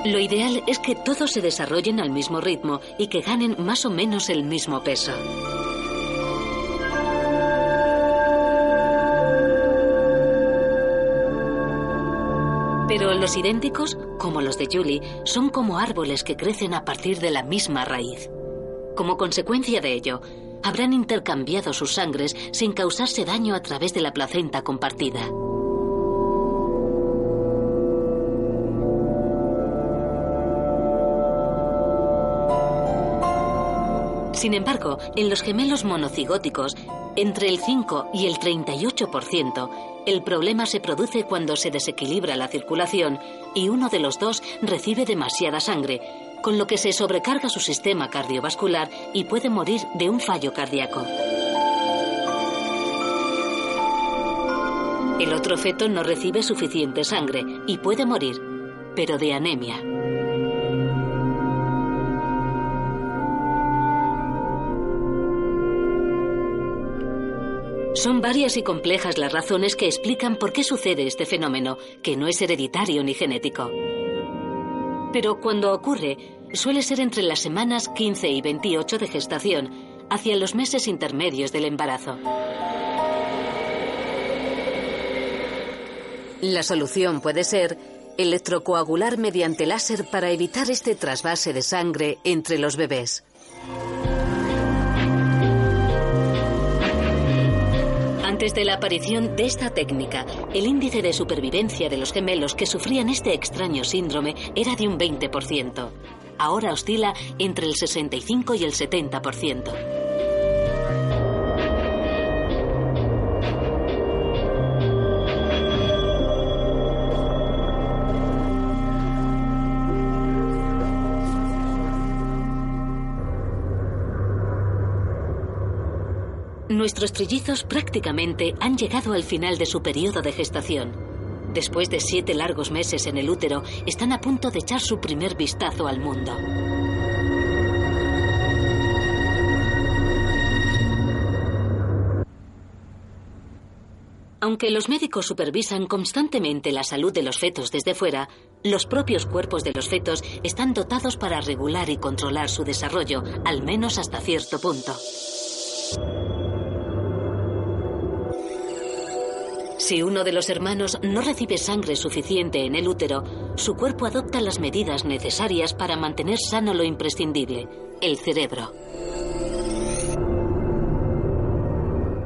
Lo ideal es que todos se desarrollen al mismo ritmo y que ganen más o menos el mismo peso. Los idénticos, como los de Julie, son como árboles que crecen a partir de la misma raíz. Como consecuencia de ello, habrán intercambiado sus sangres sin causarse daño a través de la placenta compartida. Sin embargo, en los gemelos monocigóticos, entre el 5 y el 38%, el problema se produce cuando se desequilibra la circulación y uno de los dos recibe demasiada sangre, con lo que se sobrecarga su sistema cardiovascular y puede morir de un fallo cardíaco. El otro feto no recibe suficiente sangre y puede morir, pero de anemia. Son varias y complejas las razones que explican por qué sucede este fenómeno, que no es hereditario ni genético. Pero cuando ocurre, suele ser entre las semanas 15 y 28 de gestación, hacia los meses intermedios del embarazo. La solución puede ser electrocoagular mediante láser para evitar este trasvase de sangre entre los bebés. Antes de la aparición de esta técnica, el índice de supervivencia de los gemelos que sufrían este extraño síndrome era de un 20%. Ahora oscila entre el 65 y el 70%. Nuestros trillizos prácticamente han llegado al final de su periodo de gestación. Después de siete largos meses en el útero, están a punto de echar su primer vistazo al mundo. Aunque los médicos supervisan constantemente la salud de los fetos desde fuera, los propios cuerpos de los fetos están dotados para regular y controlar su desarrollo, al menos hasta cierto punto. Si uno de los hermanos no recibe sangre suficiente en el útero, su cuerpo adopta las medidas necesarias para mantener sano lo imprescindible, el cerebro.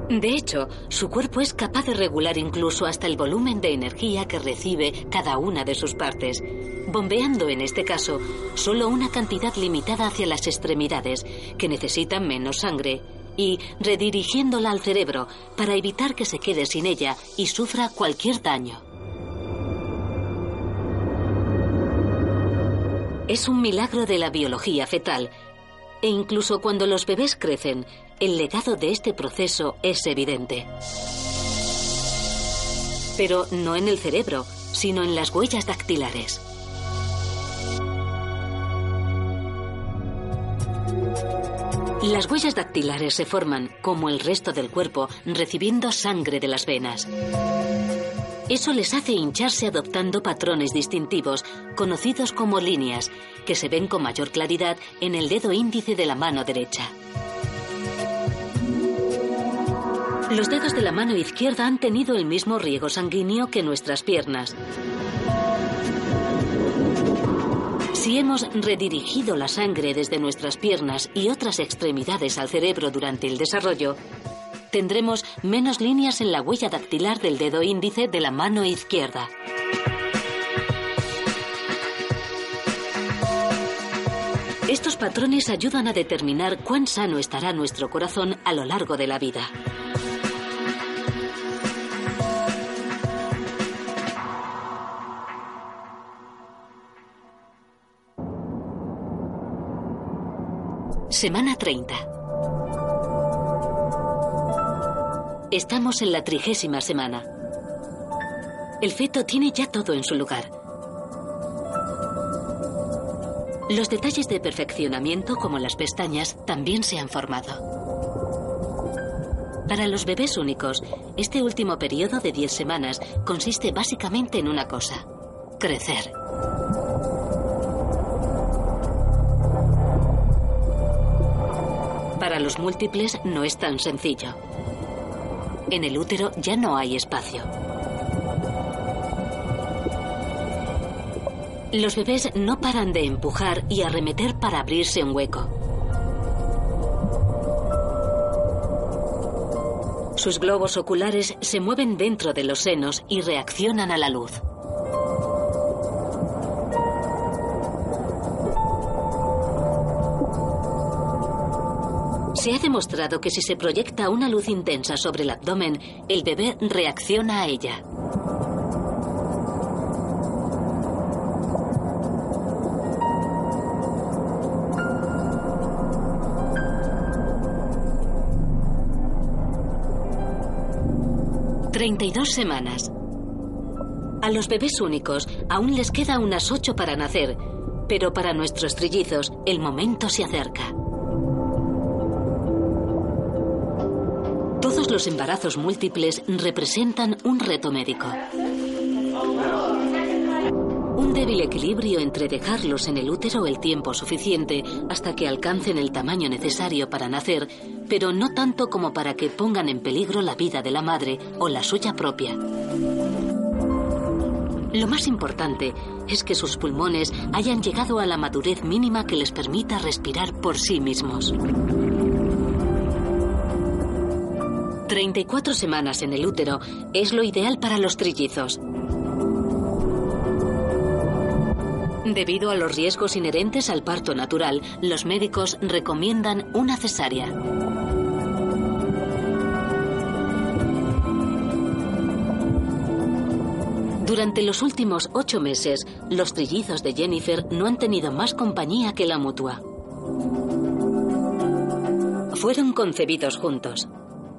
De hecho, su cuerpo es capaz de regular incluso hasta el volumen de energía que recibe cada una de sus partes, bombeando en este caso solo una cantidad limitada hacia las extremidades, que necesitan menos sangre, y redirigiéndola al cerebro para evitar que se quede sin ella y sufra cualquier daño. Es un milagro de la biología fetal e incluso cuando los bebés crecen, el legado de este proceso es evidente. Pero no en el cerebro, sino en las huellas dactilares. Las huellas dactilares se forman, como el resto del cuerpo, recibiendo sangre de las venas. Eso les hace hincharse adoptando patrones distintivos, conocidos como líneas, que se ven con mayor claridad en el dedo índice de la mano derecha. Los dedos de la mano izquierda han tenido el mismo riego sanguíneo que nuestras piernas. Si hemos redirigido la sangre desde nuestras piernas y otras extremidades al cerebro durante el desarrollo, tendremos menos líneas en la huella dactilar del dedo índice de la mano izquierda. Estos patrones ayudan a determinar cuán sano estará nuestro corazón a lo largo de la vida. Semana 30. Estamos en la trigésima semana. El feto tiene ya todo en su lugar. Los detalles de perfeccionamiento, como las pestañas, también se han formado. Para los bebés únicos, este último periodo de 10 semanas consiste básicamente en una cosa, crecer. Para los múltiples no es tan sencillo. En el útero ya no hay espacio. Los bebés no paran de empujar y arremeter para abrirse un hueco. Sus globos oculares se mueven dentro de los senos y reaccionan a la luz. Se ha demostrado que si se proyecta una luz intensa sobre el abdomen, el bebé reacciona a ella. 32 semanas. A los bebés únicos aún les queda unas 8 para nacer, pero para nuestros trillizos el momento se acerca. Los embarazos múltiples representan un reto médico. Un débil equilibrio entre dejarlos en el útero el tiempo suficiente hasta que alcancen el tamaño necesario para nacer, pero no tanto como para que pongan en peligro la vida de la madre o la suya propia. Lo más importante es que sus pulmones hayan llegado a la madurez mínima que les permita respirar por sí mismos. 34 semanas en el útero es lo ideal para los trillizos. Debido a los riesgos inherentes al parto natural, los médicos recomiendan una cesárea. Durante los últimos ocho meses, los trillizos de Jennifer no han tenido más compañía que la mutua. Fueron concebidos juntos.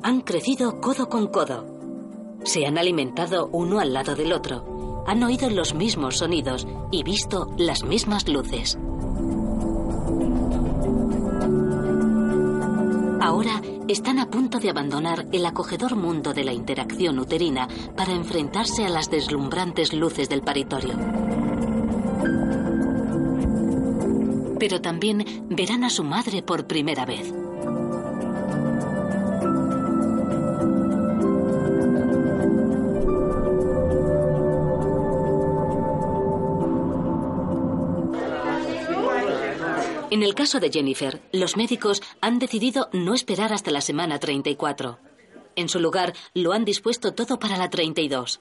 Han crecido codo con codo. Se han alimentado uno al lado del otro han oído los mismos sonidos y visto las mismas luces. Ahora están a punto de abandonar el acogedor mundo de la interacción uterina para enfrentarse a las deslumbrantes luces del paritorio. Pero también verán a su madre por primera vez. En el caso de Jennifer, los médicos han decidido no esperar hasta la semana 34. En su lugar, lo han dispuesto todo para la 32.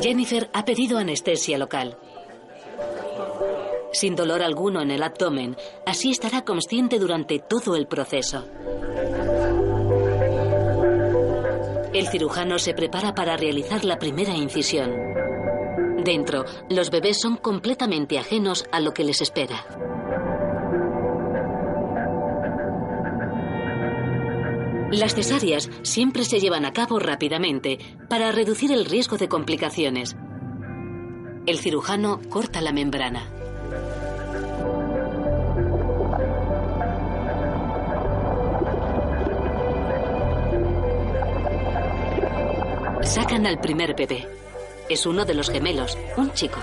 Jennifer ha pedido anestesia local. Sin dolor alguno en el abdomen, así estará consciente durante todo el proceso. El cirujano se prepara para realizar la primera incisión. Dentro, los bebés son completamente ajenos a lo que les espera. Las cesáreas siempre se llevan a cabo rápidamente para reducir el riesgo de complicaciones. El cirujano corta la membrana. Sacan al primer bebé. Es uno de los gemelos, un chico.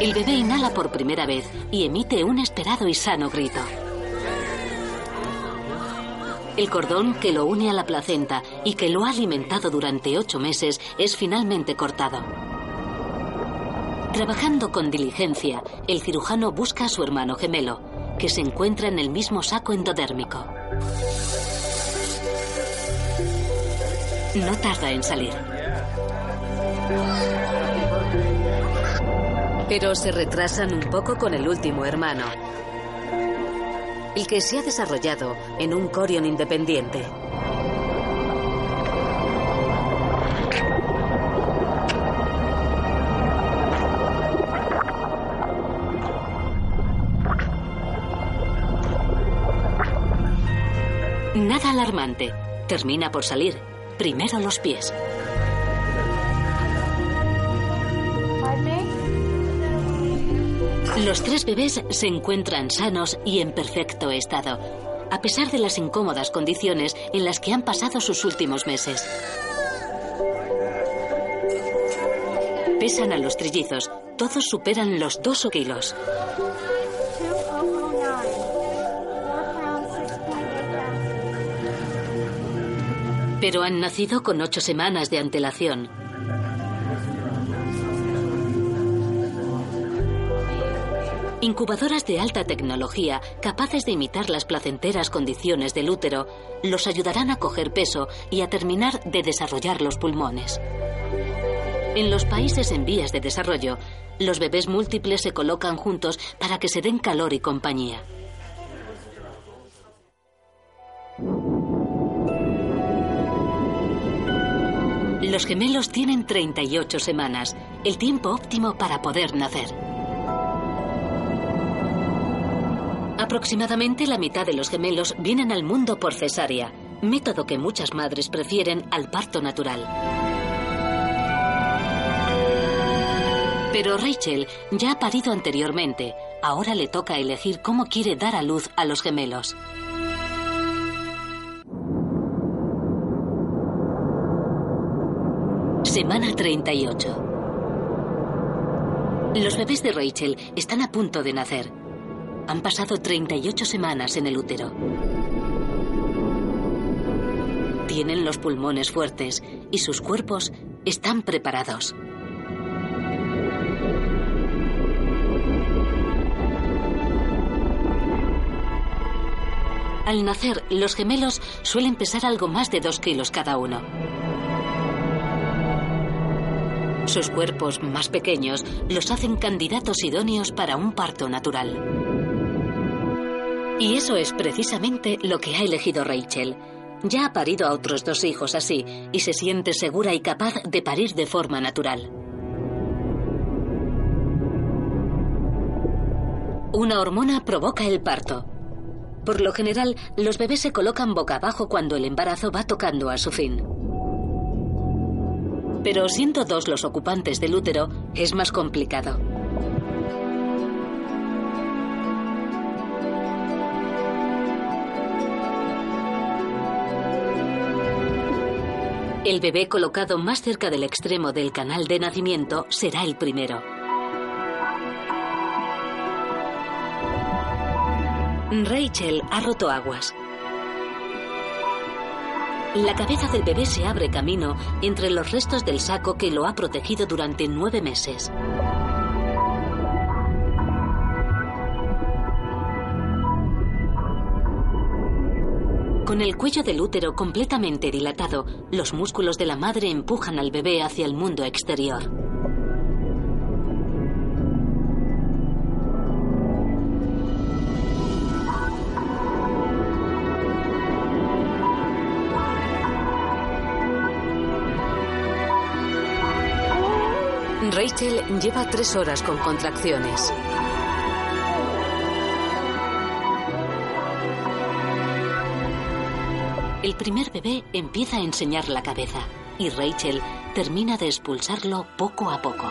El bebé inhala por primera vez y emite un esperado y sano grito. El cordón que lo une a la placenta y que lo ha alimentado durante ocho meses es finalmente cortado. Trabajando con diligencia, el cirujano busca a su hermano gemelo, que se encuentra en el mismo saco endodérmico. No tarda en salir. Pero se retrasan un poco con el último hermano, el que se ha desarrollado en un Corion independiente. Nada alarmante. Termina por salir. Primero los pies. Los tres bebés se encuentran sanos y en perfecto estado, a pesar de las incómodas condiciones en las que han pasado sus últimos meses. Pesan a los trillizos. Todos superan los dos kilos. Pero han nacido con ocho semanas de antelación. Incubadoras de alta tecnología, capaces de imitar las placenteras condiciones del útero, los ayudarán a coger peso y a terminar de desarrollar los pulmones. En los países en vías de desarrollo, los bebés múltiples se colocan juntos para que se den calor y compañía. Los gemelos tienen 38 semanas, el tiempo óptimo para poder nacer. Aproximadamente la mitad de los gemelos vienen al mundo por cesárea, método que muchas madres prefieren al parto natural. Pero Rachel ya ha parido anteriormente. Ahora le toca elegir cómo quiere dar a luz a los gemelos. Semana 38. Los bebés de Rachel están a punto de nacer. Han pasado 38 semanas en el útero. Tienen los pulmones fuertes y sus cuerpos están preparados. Al nacer, los gemelos suelen pesar algo más de 2 kilos cada uno. Sus cuerpos más pequeños los hacen candidatos idóneos para un parto natural. Y eso es precisamente lo que ha elegido Rachel. Ya ha parido a otros dos hijos así y se siente segura y capaz de parir de forma natural. Una hormona provoca el parto. Por lo general, los bebés se colocan boca abajo cuando el embarazo va tocando a su fin. Pero siendo dos los ocupantes del útero, es más complicado. El bebé colocado más cerca del extremo del canal de nacimiento será el primero. Rachel ha roto aguas. La cabeza del bebé se abre camino entre los restos del saco que lo ha protegido durante nueve meses. Con el cuello del útero completamente dilatado, los músculos de la madre empujan al bebé hacia el mundo exterior. Rachel lleva tres horas con contracciones. El primer bebé empieza a enseñar la cabeza y Rachel termina de expulsarlo poco a poco.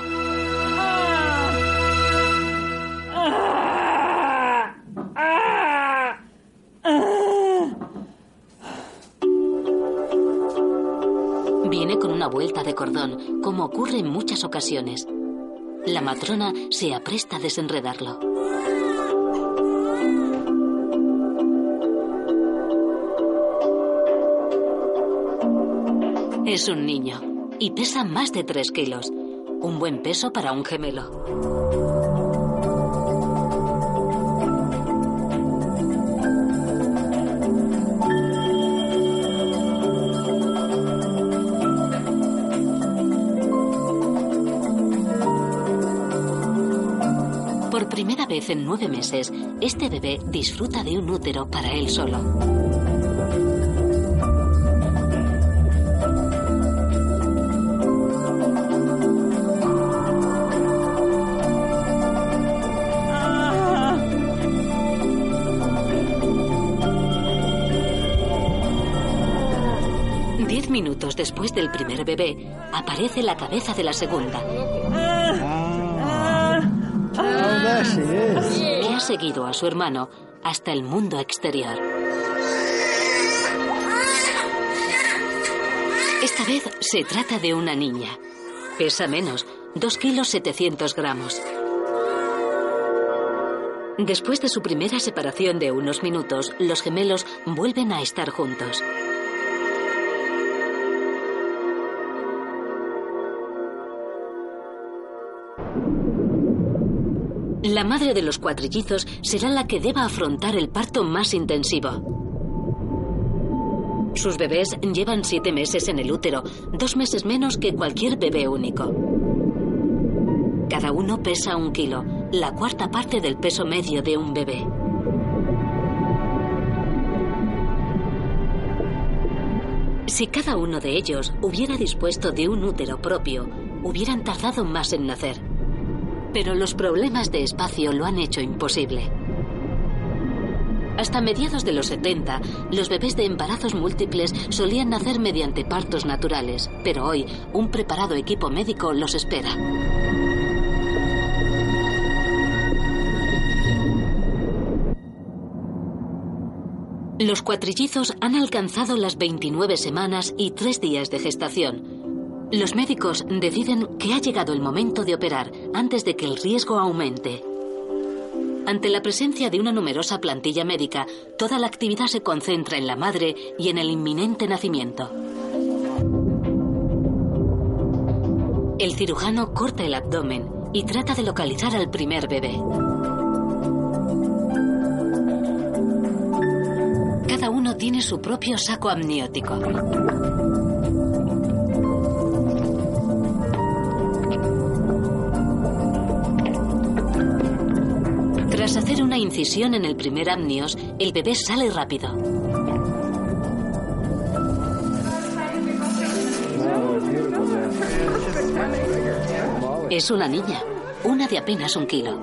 Viene con una vuelta de cordón, como ocurre en muchas ocasiones. La matrona se apresta a desenredarlo. Es un niño y pesa más de 3 kilos. Un buen peso para un gemelo. Por primera vez en nueve meses, este bebé disfruta de un útero para él solo. Después del primer bebé, aparece la cabeza de la segunda. Que ha seguido a su hermano hasta el mundo exterior. Esta vez se trata de una niña. Pesa menos, 2 kilos 700 gramos. Después de su primera separación de unos minutos, los gemelos vuelven a estar juntos. Madre de los cuatrillizos será la que deba afrontar el parto más intensivo. Sus bebés llevan siete meses en el útero, dos meses menos que cualquier bebé único. Cada uno pesa un kilo, la cuarta parte del peso medio de un bebé. Si cada uno de ellos hubiera dispuesto de un útero propio, hubieran tardado más en nacer. Pero los problemas de espacio lo han hecho imposible. Hasta mediados de los 70, los bebés de embarazos múltiples solían nacer mediante partos naturales, pero hoy un preparado equipo médico los espera. Los cuatrillizos han alcanzado las 29 semanas y 3 días de gestación. Los médicos deciden que ha llegado el momento de operar antes de que el riesgo aumente. Ante la presencia de una numerosa plantilla médica, toda la actividad se concentra en la madre y en el inminente nacimiento. El cirujano corta el abdomen y trata de localizar al primer bebé. Cada uno tiene su propio saco amniótico. Hacer una incisión en el primer amnios, el bebé sale rápido. Es una niña, una de apenas un kilo.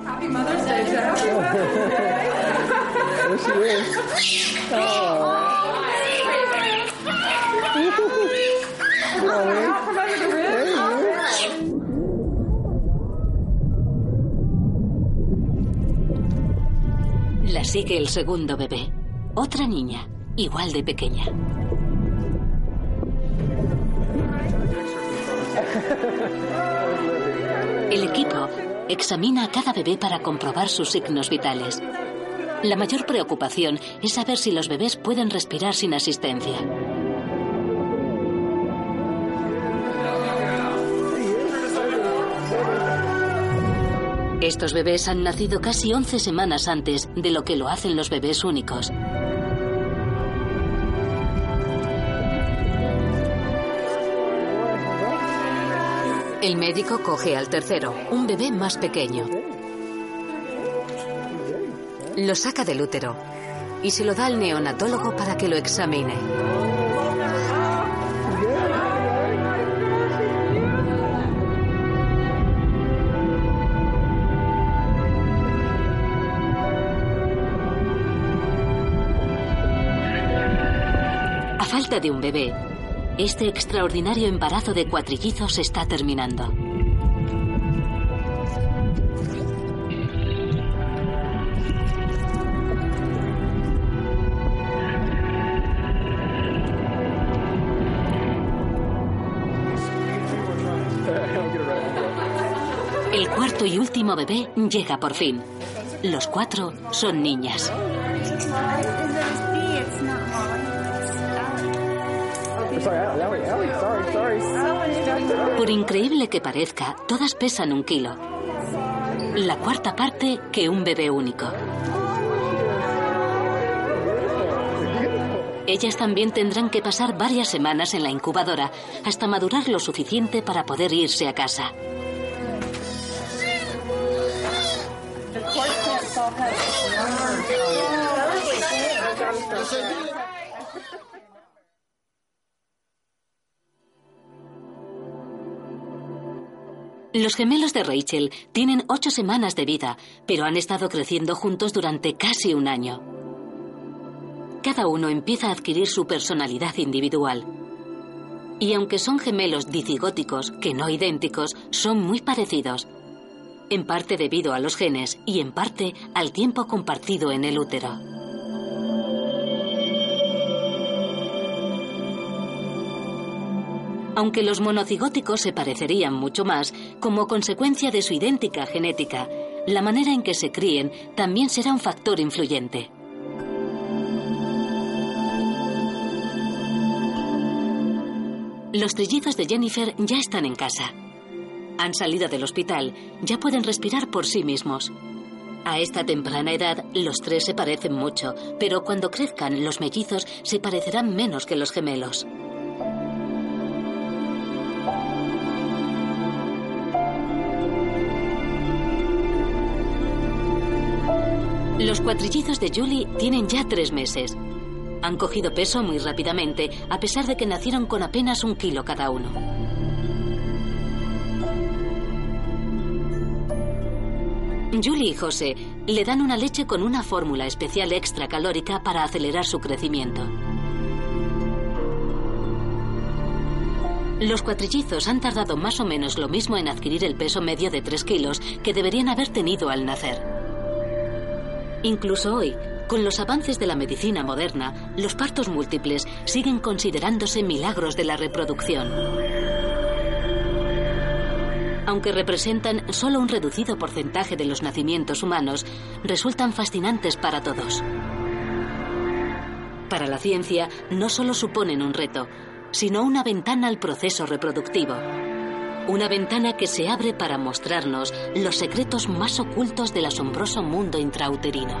Sigue el segundo bebé. Otra niña, igual de pequeña. El equipo examina a cada bebé para comprobar sus signos vitales. La mayor preocupación es saber si los bebés pueden respirar sin asistencia. Estos bebés han nacido casi 11 semanas antes de lo que lo hacen los bebés únicos. El médico coge al tercero, un bebé más pequeño. Lo saca del útero y se lo da al neonatólogo para que lo examine. De un bebé, este extraordinario embarazo de cuatrillizos está terminando. El cuarto y último bebé llega por fin. Los cuatro son niñas. Por increíble que parezca, todas pesan un kilo. La cuarta parte que un bebé único. Ellas también tendrán que pasar varias semanas en la incubadora hasta madurar lo suficiente para poder irse a casa. Los gemelos de Rachel tienen ocho semanas de vida, pero han estado creciendo juntos durante casi un año. Cada uno empieza a adquirir su personalidad individual. Y aunque son gemelos dicigóticos, que no idénticos, son muy parecidos. En parte debido a los genes y en parte al tiempo compartido en el útero. Aunque los monocigóticos se parecerían mucho más, como consecuencia de su idéntica genética, la manera en que se críen también será un factor influyente. Los trillizos de Jennifer ya están en casa. Han salido del hospital, ya pueden respirar por sí mismos. A esta temprana edad, los tres se parecen mucho, pero cuando crezcan, los mellizos se parecerán menos que los gemelos. Los cuatrillizos de Julie tienen ya tres meses. Han cogido peso muy rápidamente, a pesar de que nacieron con apenas un kilo cada uno. Julie y José le dan una leche con una fórmula especial extra calórica para acelerar su crecimiento. Los cuatrillizos han tardado más o menos lo mismo en adquirir el peso medio de 3 kilos que deberían haber tenido al nacer. Incluso hoy, con los avances de la medicina moderna, los partos múltiples siguen considerándose milagros de la reproducción. Aunque representan solo un reducido porcentaje de los nacimientos humanos, resultan fascinantes para todos. Para la ciencia, no solo suponen un reto, sino una ventana al proceso reproductivo. Una ventana que se abre para mostrarnos los secretos más ocultos del asombroso mundo intrauterino.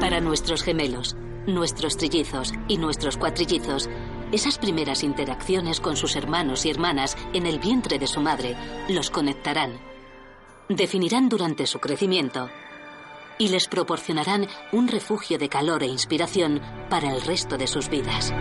Para nuestros gemelos, nuestros trillizos y nuestros cuatrillizos, esas primeras interacciones con sus hermanos y hermanas en el vientre de su madre los conectarán, definirán durante su crecimiento y les proporcionarán un refugio de calor e inspiración para el resto de sus vidas.